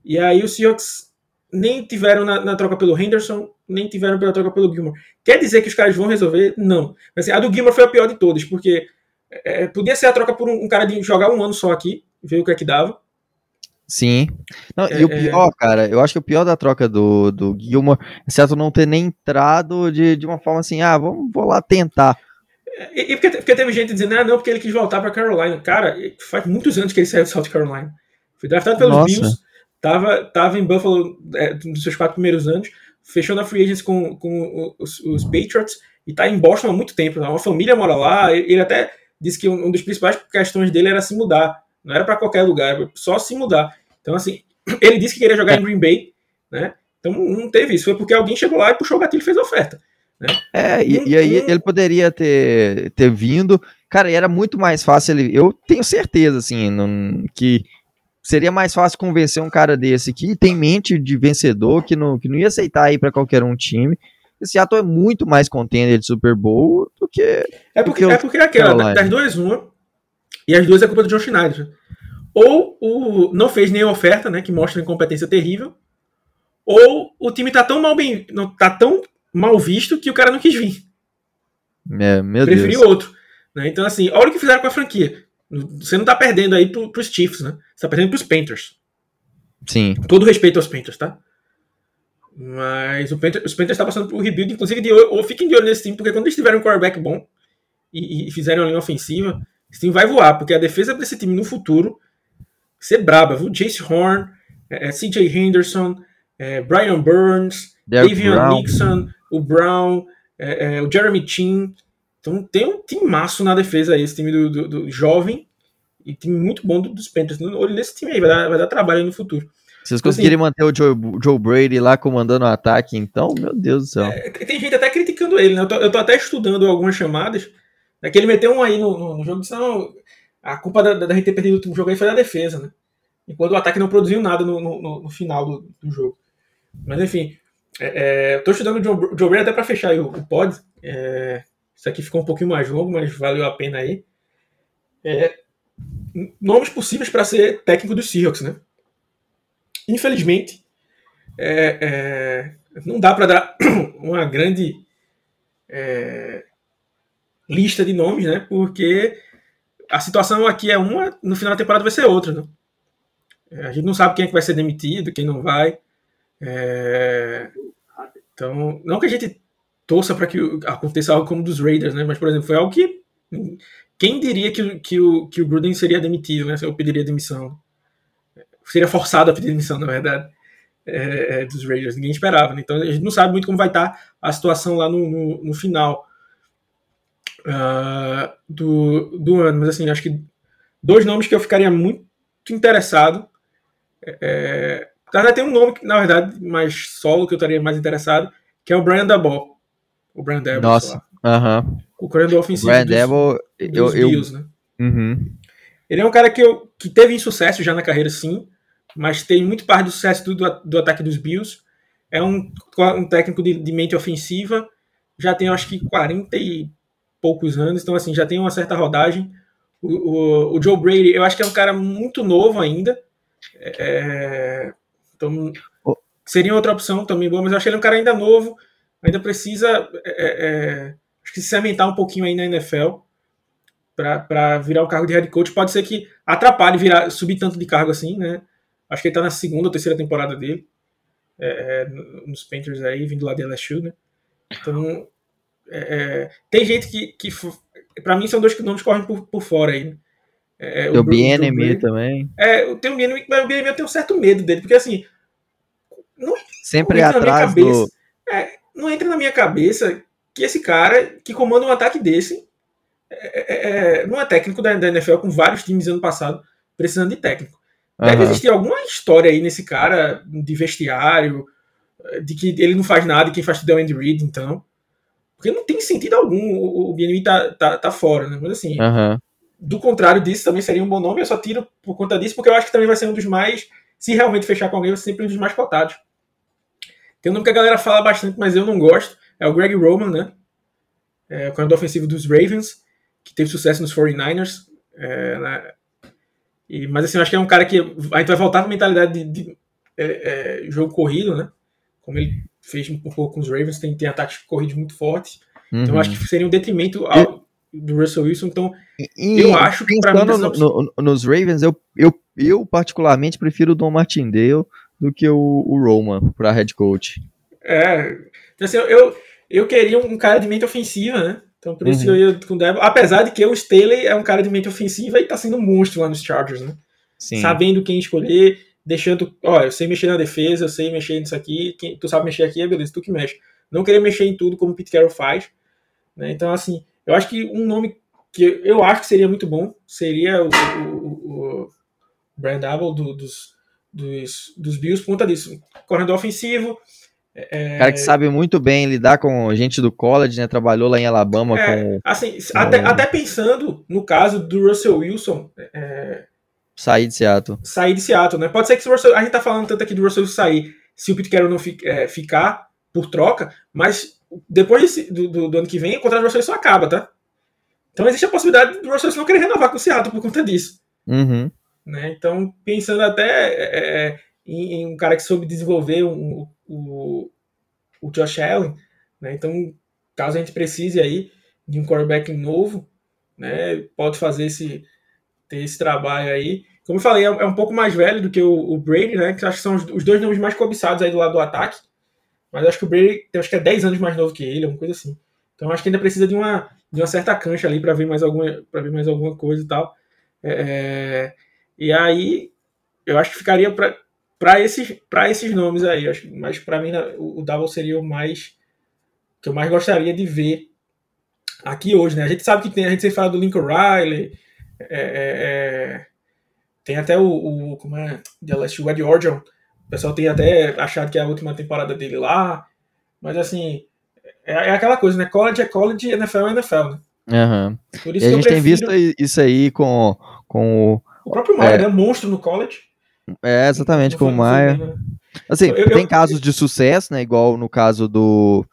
E aí os Seahawks nem tiveram na, na troca pelo Henderson, nem tiveram pela troca pelo Gilmore. Quer dizer que os caras vão resolver? Não. Mas, assim, a do Gilmore foi a pior de todas, porque é, podia ser a troca por um, um cara de jogar um ano só aqui, ver o que é que dava. Sim. Não, É, e o pior, cara, eu acho que o pior da troca do, do Gilmore é Seattle não ter nem entrado de, de uma forma assim, ah, vamos vou lá tentar. E, e porque, porque teve gente dizendo, ah, não, porque ele quis voltar para Carolina. Cara, faz muitos anos que ele saiu do South Carolina. Foi draftado pelos Nossa. Bills, tava, tava em Buffalo é, nos seus quatro primeiros anos, fechou na free agents com, com os, os Patriots e tá em Boston há muito tempo. Uma família mora lá, ele ele até disse que um um dos principais questões dele era se mudar. Não era para qualquer lugar, só se mudar. Então, assim, ele disse que queria jogar em Green Bay, né? Então não teve isso. Foi porque alguém chegou lá e puxou o gatilho e fez a oferta. É, e, Hum, e aí ele poderia ter, ter vindo. Cara, e era muito mais fácil ele. Eu tenho certeza, assim, não- que seria mais fácil convencer um cara desse que tem mente de vencedor, que não, que não ia aceitar ir pra qualquer um time. Esse Seattle é muito mais contender de Super Bowl do que. É porque, Porque o é porque é aquela, das duas, uma. E as duas é culpa do John Schneider. Ou o não fez nenhuma oferta, né? Que mostra uma incompetência terrível. Ou o time tá tão mal bem. Não, tá tão mal visto que o cara não quis vir. É, meu preferiu Deus. outro. Né? Então, assim, olha o que fizeram com a franquia. Você não tá perdendo aí pro, pros Chiefs, né? Você tá perdendo pros Panthers. Sim. Todo respeito aos Panthers, tá? Mas o Panthers, os Panthers estão passando por rebuild, inclusive de olho, ou fiquem de olho nesse time, porque quando eles tiverem um quarterback bom e, e fizerem uma linha ofensiva, esse time vai voar, porque a defesa desse time no futuro ser braba, viu? Jace Horn, é, é, CJ Henderson, é, Brian Burns, Brown. Nixon, o Brown, é, é, o Jeremy Chin. Então tem um timaço na defesa aí, esse time do, do- do jovem e time muito bom do- dos Panthers. Olho nesse time aí, vai dar, vai dar trabalho aí no futuro. Vocês conseguirem manter o Joe, Joe Brady lá comandando o ataque, então, meu Deus do céu. É, Tem gente até criticando ele, né? Eu tô, eu tô até estudando algumas chamadas. É que ele meteu um aí no, no, no jogo e disse, não, a culpa da, da gente ter perdido o último jogo aí foi da defesa, né? Enquanto o ataque não produziu nada no, no, no- final do, do jogo. Mas enfim, é, é, tô estudando o Joe Brady até pra fechar o, o pod. É, isso aqui ficou um pouquinho mais longo, mas valeu a pena aí. É, nomes possíveis para ser técnico dos Seahawks, né? Infelizmente, é, é, não dá para dar uma grande é, lista de nomes, né? Porque a situação aqui é uma, no final da temporada vai ser outra, né? É, A gente não sabe quem é que vai ser demitido, quem não vai. É, então, não que a gente torça para que aconteça algo como dos Raiders, né? Mas, por exemplo, foi algo que quem diria que, que, o, que o Gruden seria demitido, né? Eu pediria demissão. Seria forçado a pedir demissão, na verdade, é, é, dos Raiders. Ninguém esperava, né? Então a gente não sabe muito como vai estar a situação lá no, no, no final ah, do, do ano. Mas, assim, acho que dois nomes que eu ficaria muito interessado. É, na verdade, tem um nome, que, na verdade, mais solo que eu estaria mais interessado, que é o Brian Dabol. O Brian Dabol, Nossa. lá. Aham. o coordenador ofensivo Brian Devil, eu. eu né? uhum. Ele é um cara que, eu, que teve insucesso já na carreira, sim, mas tem muito parte do sucesso do, do, do ataque dos Bills. É um, um técnico de, de mente ofensiva, já tem acho que 40 e poucos anos, então assim, já tem uma certa rodagem. O, o, o Joe Brady, eu acho que é um cara muito novo ainda. É, então, Oh. seria outra opção também boa, mas eu acho que ele é um cara ainda novo, ainda precisa é, é, acho que se cimentar um pouquinho aí na NFL para virar o cargo de head coach. Pode ser que atrapalhe virar, subir tanto de cargo assim, né? Acho que ele tá na segunda ou terceira temporada dele. é, é, nos Panthers aí, vindo lá de LSU, né? Então, é, é, tem gente que, que para mim, são dois nomes que correm por, por fora aí. Né? É, o BNM também. É, eu tenho o BNM, mas o BNM eu tenho um certo medo dele, porque assim, Sempre não entra na minha atrás cabeça- do. é, não entra na minha cabeça que esse cara que comanda um ataque desse é, é, é, não é técnico da, da NFL com vários times ano passado precisando de técnico. Deve Aham. existir alguma história aí nesse cara de vestiário, de que ele não faz nada e quem faz tudo é o Andy Reid, então. Porque não tem sentido algum o, o BNB tá, tá, tá fora, né? Mas assim, Aham. do contrário disso, também seria um bom nome. Eu só tiro por conta disso, porque eu acho que também vai ser um dos mais. Se realmente fechar com alguém, vai ser sempre um dos mais cotados. Tem um nome que a galera fala bastante, mas eu não gosto. É o Greg Roman, né? É, o coordenador ofensivo dos Ravens, que teve sucesso nos 49ers. É, né? E, mas assim, eu acho que é um cara que a gente vai voltar a mentalidade de, de, é, é, jogo corrido, né? Como ele fez um pouco com os Ravens, tem, tem ataques corridos muito fortes. Então uhum. acho que seria um detrimento ao, do Russell Wilson. Então E eu acho que pra mim no- no- nos Ravens, eu, eu, eu particularmente prefiro o Don Martindale do que o, o Roman para head coach. É. Então, assim, eu, eu queria um cara de mente ofensiva, né? Então por isso Uhum. que eu ia com o Debo. Apesar de que o Staley é um cara de mente ofensiva e tá sendo um monstro lá nos Chargers, né? Sim. sabendo quem escolher, deixando, ó, eu sei mexer na defesa, eu sei mexer nisso aqui, quem, tu sabe mexer aqui, é beleza, tu que mexe. Não querer mexer em tudo como o Pete Carroll faz, né? Então, assim, eu acho que um nome que eu acho que seria muito bom seria o, o, o Brand Double do, dos, dos, dos Bills por conta disso. Corredor ofensivo. É, Cara que sabe muito bem lidar com gente do college, né? Trabalhou lá em Alabama é, com assim, até, até pensando no caso do Russell Wilson é, sair de Seattle. sair de Seattle, né? Pode ser que Russell, a gente tá falando tanto aqui do Russell sair, se o Pete Carroll não fi- é, ficar por troca, mas depois desse- do, do- do ano que vem, o contrato do Russell Wilson acaba, tá? Então existe a possibilidade do Russell não querer renovar com o Seattle por conta disso. Uhum. né? Então, pensando até é, é, em, em um cara que soube desenvolver um- o, o Josh Allen, né? Então, caso a gente precise aí de um quarterback novo, né? Pode fazer esse ter esse trabalho aí. Como eu falei, é, é um pouco mais velho do que o, o Brady, né? Que acho que são os, os dois nomes mais cobiçados aí do lado do ataque. Mas acho que o Brady acho que é 10 anos mais novo que ele, alguma coisa assim. Então acho que ainda precisa de uma, de uma certa cancha ali para ver mais alguma para ver mais alguma coisa e tal. É, e aí, eu acho que ficaria para esses, pra esses nomes aí. Acho, mas para mim, o, o Double seria o mais. que eu mais gostaria de ver aqui hoje. Né? A gente sabe que tem, a gente sempre fala do Lincoln Riley, é, é, é, tem até o, o. Como é? The Last Ed Orgeron. O pessoal tem até achado que é a última temporada dele lá. Mas assim. É, é aquela coisa, né? College é college, NFL é NFL, né? Aham. Por E isso a que eu gente tem visto isso aí com, com o. o próprio Maia, é. né? Monstro no college. É, exatamente, com o Maia. né? Assim, Eu- eu- tem casos de sucesso, né? Igual no caso do,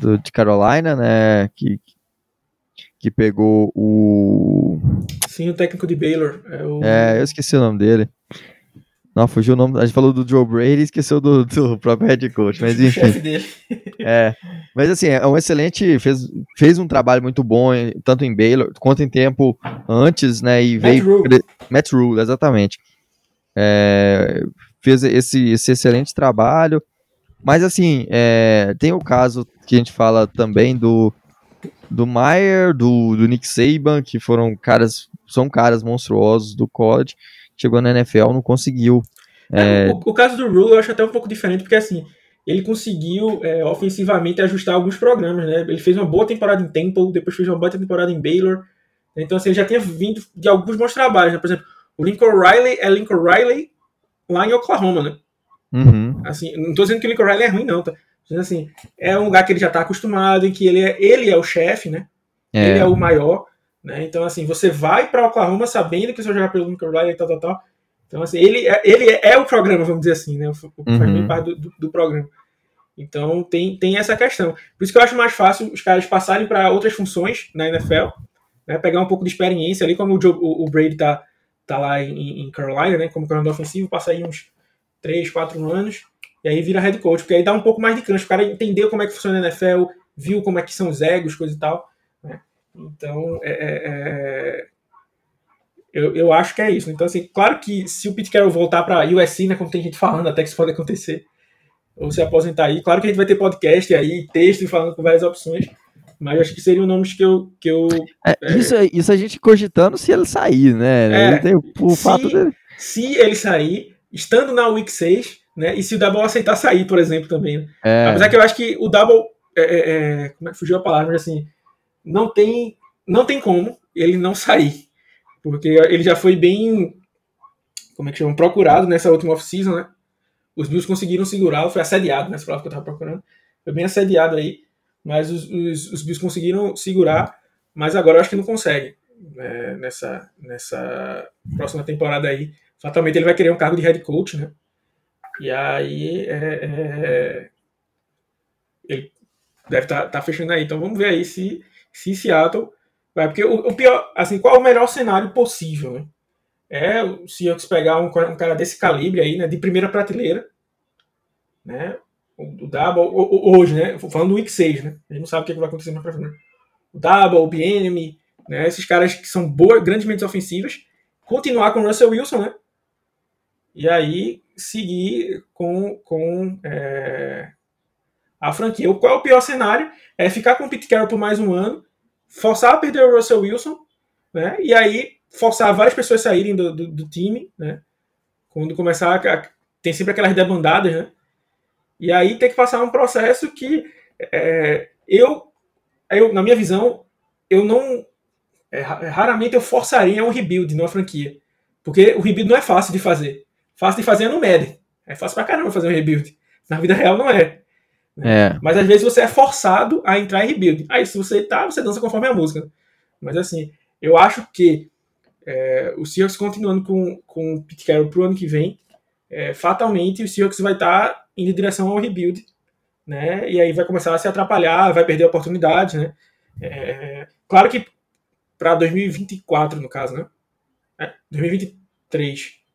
do de Carolina, né? Que, que pegou o. Sim, o técnico de Baylor. É, o... É, eu esqueci o nome dele. Não, fugiu o nome. A gente falou do Joe Brady e esqueceu do, do próprio head coach, mas o enfim. chefe dele. É, mas assim, é um excelente, fez, fez um trabalho muito bom, tanto em Baylor quanto em tempo antes, né, e Matt veio... Rule. Matt Rule, exatamente. É, fez esse, esse excelente trabalho, mas assim, é, tem o caso que a gente fala também do do Meyer, do, do Nick Saban, que foram caras, são caras monstruosos do college, chegou na NFL, não conseguiu. É, o, o caso do Rule eu acho até um pouco diferente, porque assim, ele conseguiu é, ofensivamente ajustar alguns programas, né? Ele fez uma boa temporada em Temple, depois fez uma boa temporada em Baylor. Então, assim, ele já tinha vindo de alguns bons trabalhos, né? Por exemplo, o Lincoln Riley é Lincoln Riley lá em Oklahoma, né? Uhum, Assim, não tô dizendo que o Lincoln Riley é ruim, não, tá? Assim, é um lugar que ele já tá acostumado, em que ele é, ele é o chefe, né? Ele é, é o maior, né? Então, assim, você vai para Oklahoma sabendo que você vai jogar pelo Lincoln Riley e tal, tal, tal. Então, assim, ele é, ele é, é o programa, vamos dizer assim, né? Faz Uhum. bem parte do, do, do programa. Então, tem, tem essa questão. Por isso que eu acho mais fácil os caras passarem para outras funções na NFL, né? Pegar um pouco de experiência ali, como o, Joe, o, o Brady tá, tá lá em, em Carolina, né? Como coordenador ofensivo, passa aí uns 3, 4 anos, e aí vira head coach, porque aí dá um pouco mais de cancha. O cara entendeu como é que funciona a NFL, viu como é que são os egos, coisa e tal. Né? Então, é, é, é, eu, eu acho que é isso. Então, assim, claro que se o Pete Carroll voltar para USC, né, como tem gente falando até que isso pode acontecer, ou se aposentar aí, claro que a gente vai ter podcast aí, texto falando com várias opções, mas acho que seriam nomes que eu, que eu É, isso, isso a gente cogitando se ele sair, né? É, Ele tem o, o se- fato dele. se ele sair, estando na Week 6, né, e se o Double aceitar sair, por exemplo, também. né? É, Apesar que eu acho que o Double, é, é, é, como é que fugiu a palavra, mas assim, não tem, não tem como ele não sair, porque ele já foi bem, como é que chama, procurado nessa última off-season, né? Os Bills conseguiram segurá-lo, foi assediado, né? Essa palavra que eu tava procurando. Foi bem assediado aí, mas os, os, os Bills conseguiram segurar, mas agora eu acho que não consegue. né, nessa, nessa próxima temporada aí. Fatalmente ele vai querer um cargo de head coach, né? E aí é, é, ele deve estar tá, fechando aí. Então vamos ver aí se, se Seattle vai. Porque o, o pior, assim, qual é o melhor cenário possível, né? É o Seahawks pegar um, um cara desse calibre aí, né? De primeira prateleira, né? O, o Double, o, hoje, né? Falando do Week 6, né? A gente não sabe o que, é vai acontecer mais pra frente. né? O Double, o BNM, né? Esses caras que são boas, grandes mentes ofensivas. Continuar com o Russell Wilson, né? E aí seguir com, com é, a franquia. Qual é o pior cenário? É ficar com o Pete Carroll por mais um ano, forçar a perder o Russell Wilson, né? E aí forçar várias pessoas saírem do, do, do time, né? Quando começar a, tem sempre aquelas debandadas, né? E aí tem que passar um processo que é, eu, eu, na minha visão, eu não. É, raramente eu forçaria um rebuild numa franquia. Porque o rebuild não é fácil de fazer. Fácil de fazer é no Madden. É fácil pra caramba fazer um rebuild. Na vida real não é. É. Mas às vezes você é forçado a entrar em rebuild. Aí se você tá, você dança conforme a música. Mas assim, eu acho que é, o Seahawks continuando com, com o Pete Carroll pro ano que vem, é, fatalmente o Seahawks vai estar tá indo em direção ao rebuild, né? E aí vai começar a se atrapalhar, vai perder a oportunidade, né? É, claro que para 2024, no caso, né? É, 2023.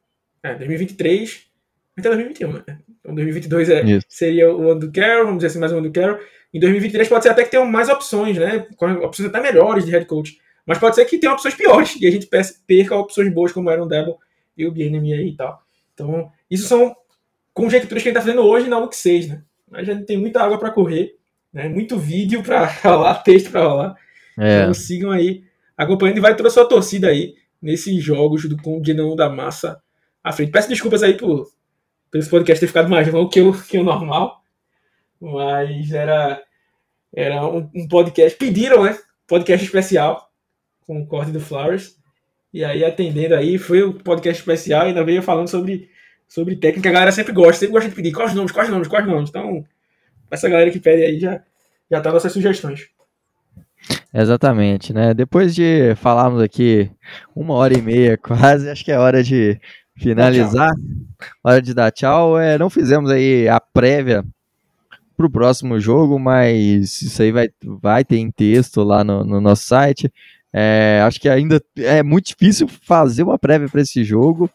É, 2023. Até 2021, né? Então 2022 é, seria o ano do Carroll, vamos dizer assim, mais um ano do Carroll. Em 2023 pode ser até que tenham mais opções, né? Opções até melhores de head coach. Mas pode ser que tenha opções piores e a gente perca opções boas como eram o Devil e o Bienemy aí e tal. Então, isso são conjecturas que a gente está fazendo hoje na Week 6, né? Mas a gente tem muita água para correr, né? muito vídeo para rolar, texto para rolar. É. Então sigam aí acompanhando e vai toda a sua torcida aí nesses jogos do, com o Dinamo da Massa à frente. Peço desculpas aí por, por esse podcast ter ficado mais longo que o, que o normal, mas era, era um, um podcast. Pediram, né? Podcast especial com o corte do Flowers. E aí, atendendo aí, foi o podcast especial e ainda veio falando sobre, sobre técnica. A galera sempre gosta, sempre gosta de pedir quais nomes, quais nomes, quais nomes. Então, essa galera que pede aí já, já tá nossas sugestões. Exatamente, né? Depois de falarmos aqui uma hora e meia quase, acho que é hora de finalizar. Hora de dar tchau. É, não fizemos aí a prévia para o próximo jogo, mas isso aí vai, vai ter em texto lá no, no nosso site. É, acho que ainda é muito difícil fazer uma prévia para esse jogo,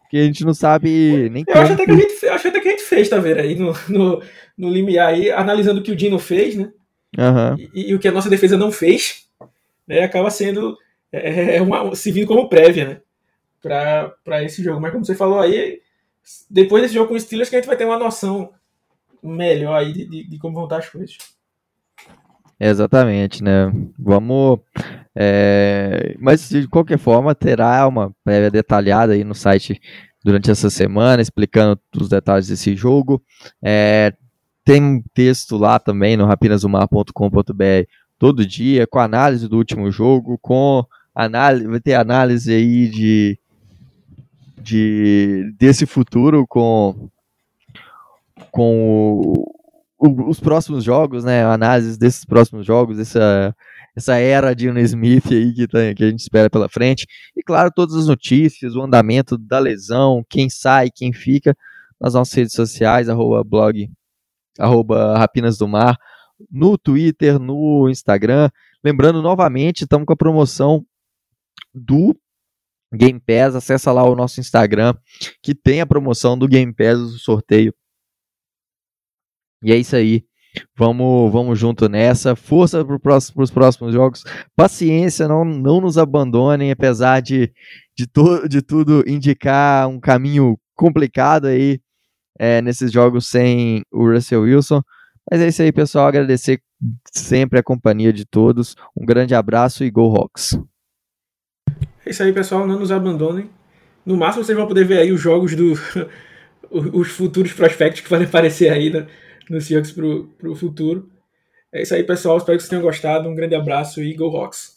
porque a gente não sabe nem Eu acho até que a gente, acho até que a gente fez, tá vendo? Aí no, no, no limiar aí, analisando o que o Dino fez, né? Uhum. E, e, o que a nossa defesa não fez, né? Acaba sendo é, é uma, servindo como prévia, né? Para esse jogo. Mas como você falou aí, depois desse jogo com os Steelers que a gente vai ter uma noção melhor aí de, de, de como vão estar as coisas. Exatamente, né? Vamos. É... Mas de qualquer forma, terá uma prévia detalhada aí no site durante essa semana, explicando os detalhes desse jogo. É... Tem um texto lá também no rapinasumar.com.br todo dia, com análise do último jogo, com análise, vai ter análise aí de, de desse futuro com com o, os próximos jogos, né? Análises desses próximos jogos, essa, essa era de Smith aí que, tá, que a gente espera pela frente. E claro, todas as notícias, o andamento da lesão, quem sai, quem fica, nas nossas redes sociais, arroba blog, arroba Rapinas do Mar, no Twitter, no Instagram. Lembrando novamente, estamos com a promoção do Game Pass. Acessa lá o nosso Instagram, que tem a promoção do Game Pass, o sorteio e é isso aí. Vamos, vamos junto nessa. Força para os próximos jogos. Paciência, não, não nos abandonem, apesar de, de, to, de tudo indicar um caminho complicado aí é, nesses jogos sem o Russell Wilson. Mas é isso aí, pessoal. Agradecer sempre a companhia de todos. Um grande abraço e Go Hawks. É isso aí, pessoal. Não nos abandonem. No máximo, vocês vão poder ver aí os jogos do. os futuros prospectos que podem aparecer aí, né? no Seahawks para o futuro. É isso aí, pessoal. Espero que vocês tenham gostado. Um grande abraço e Go Hawks!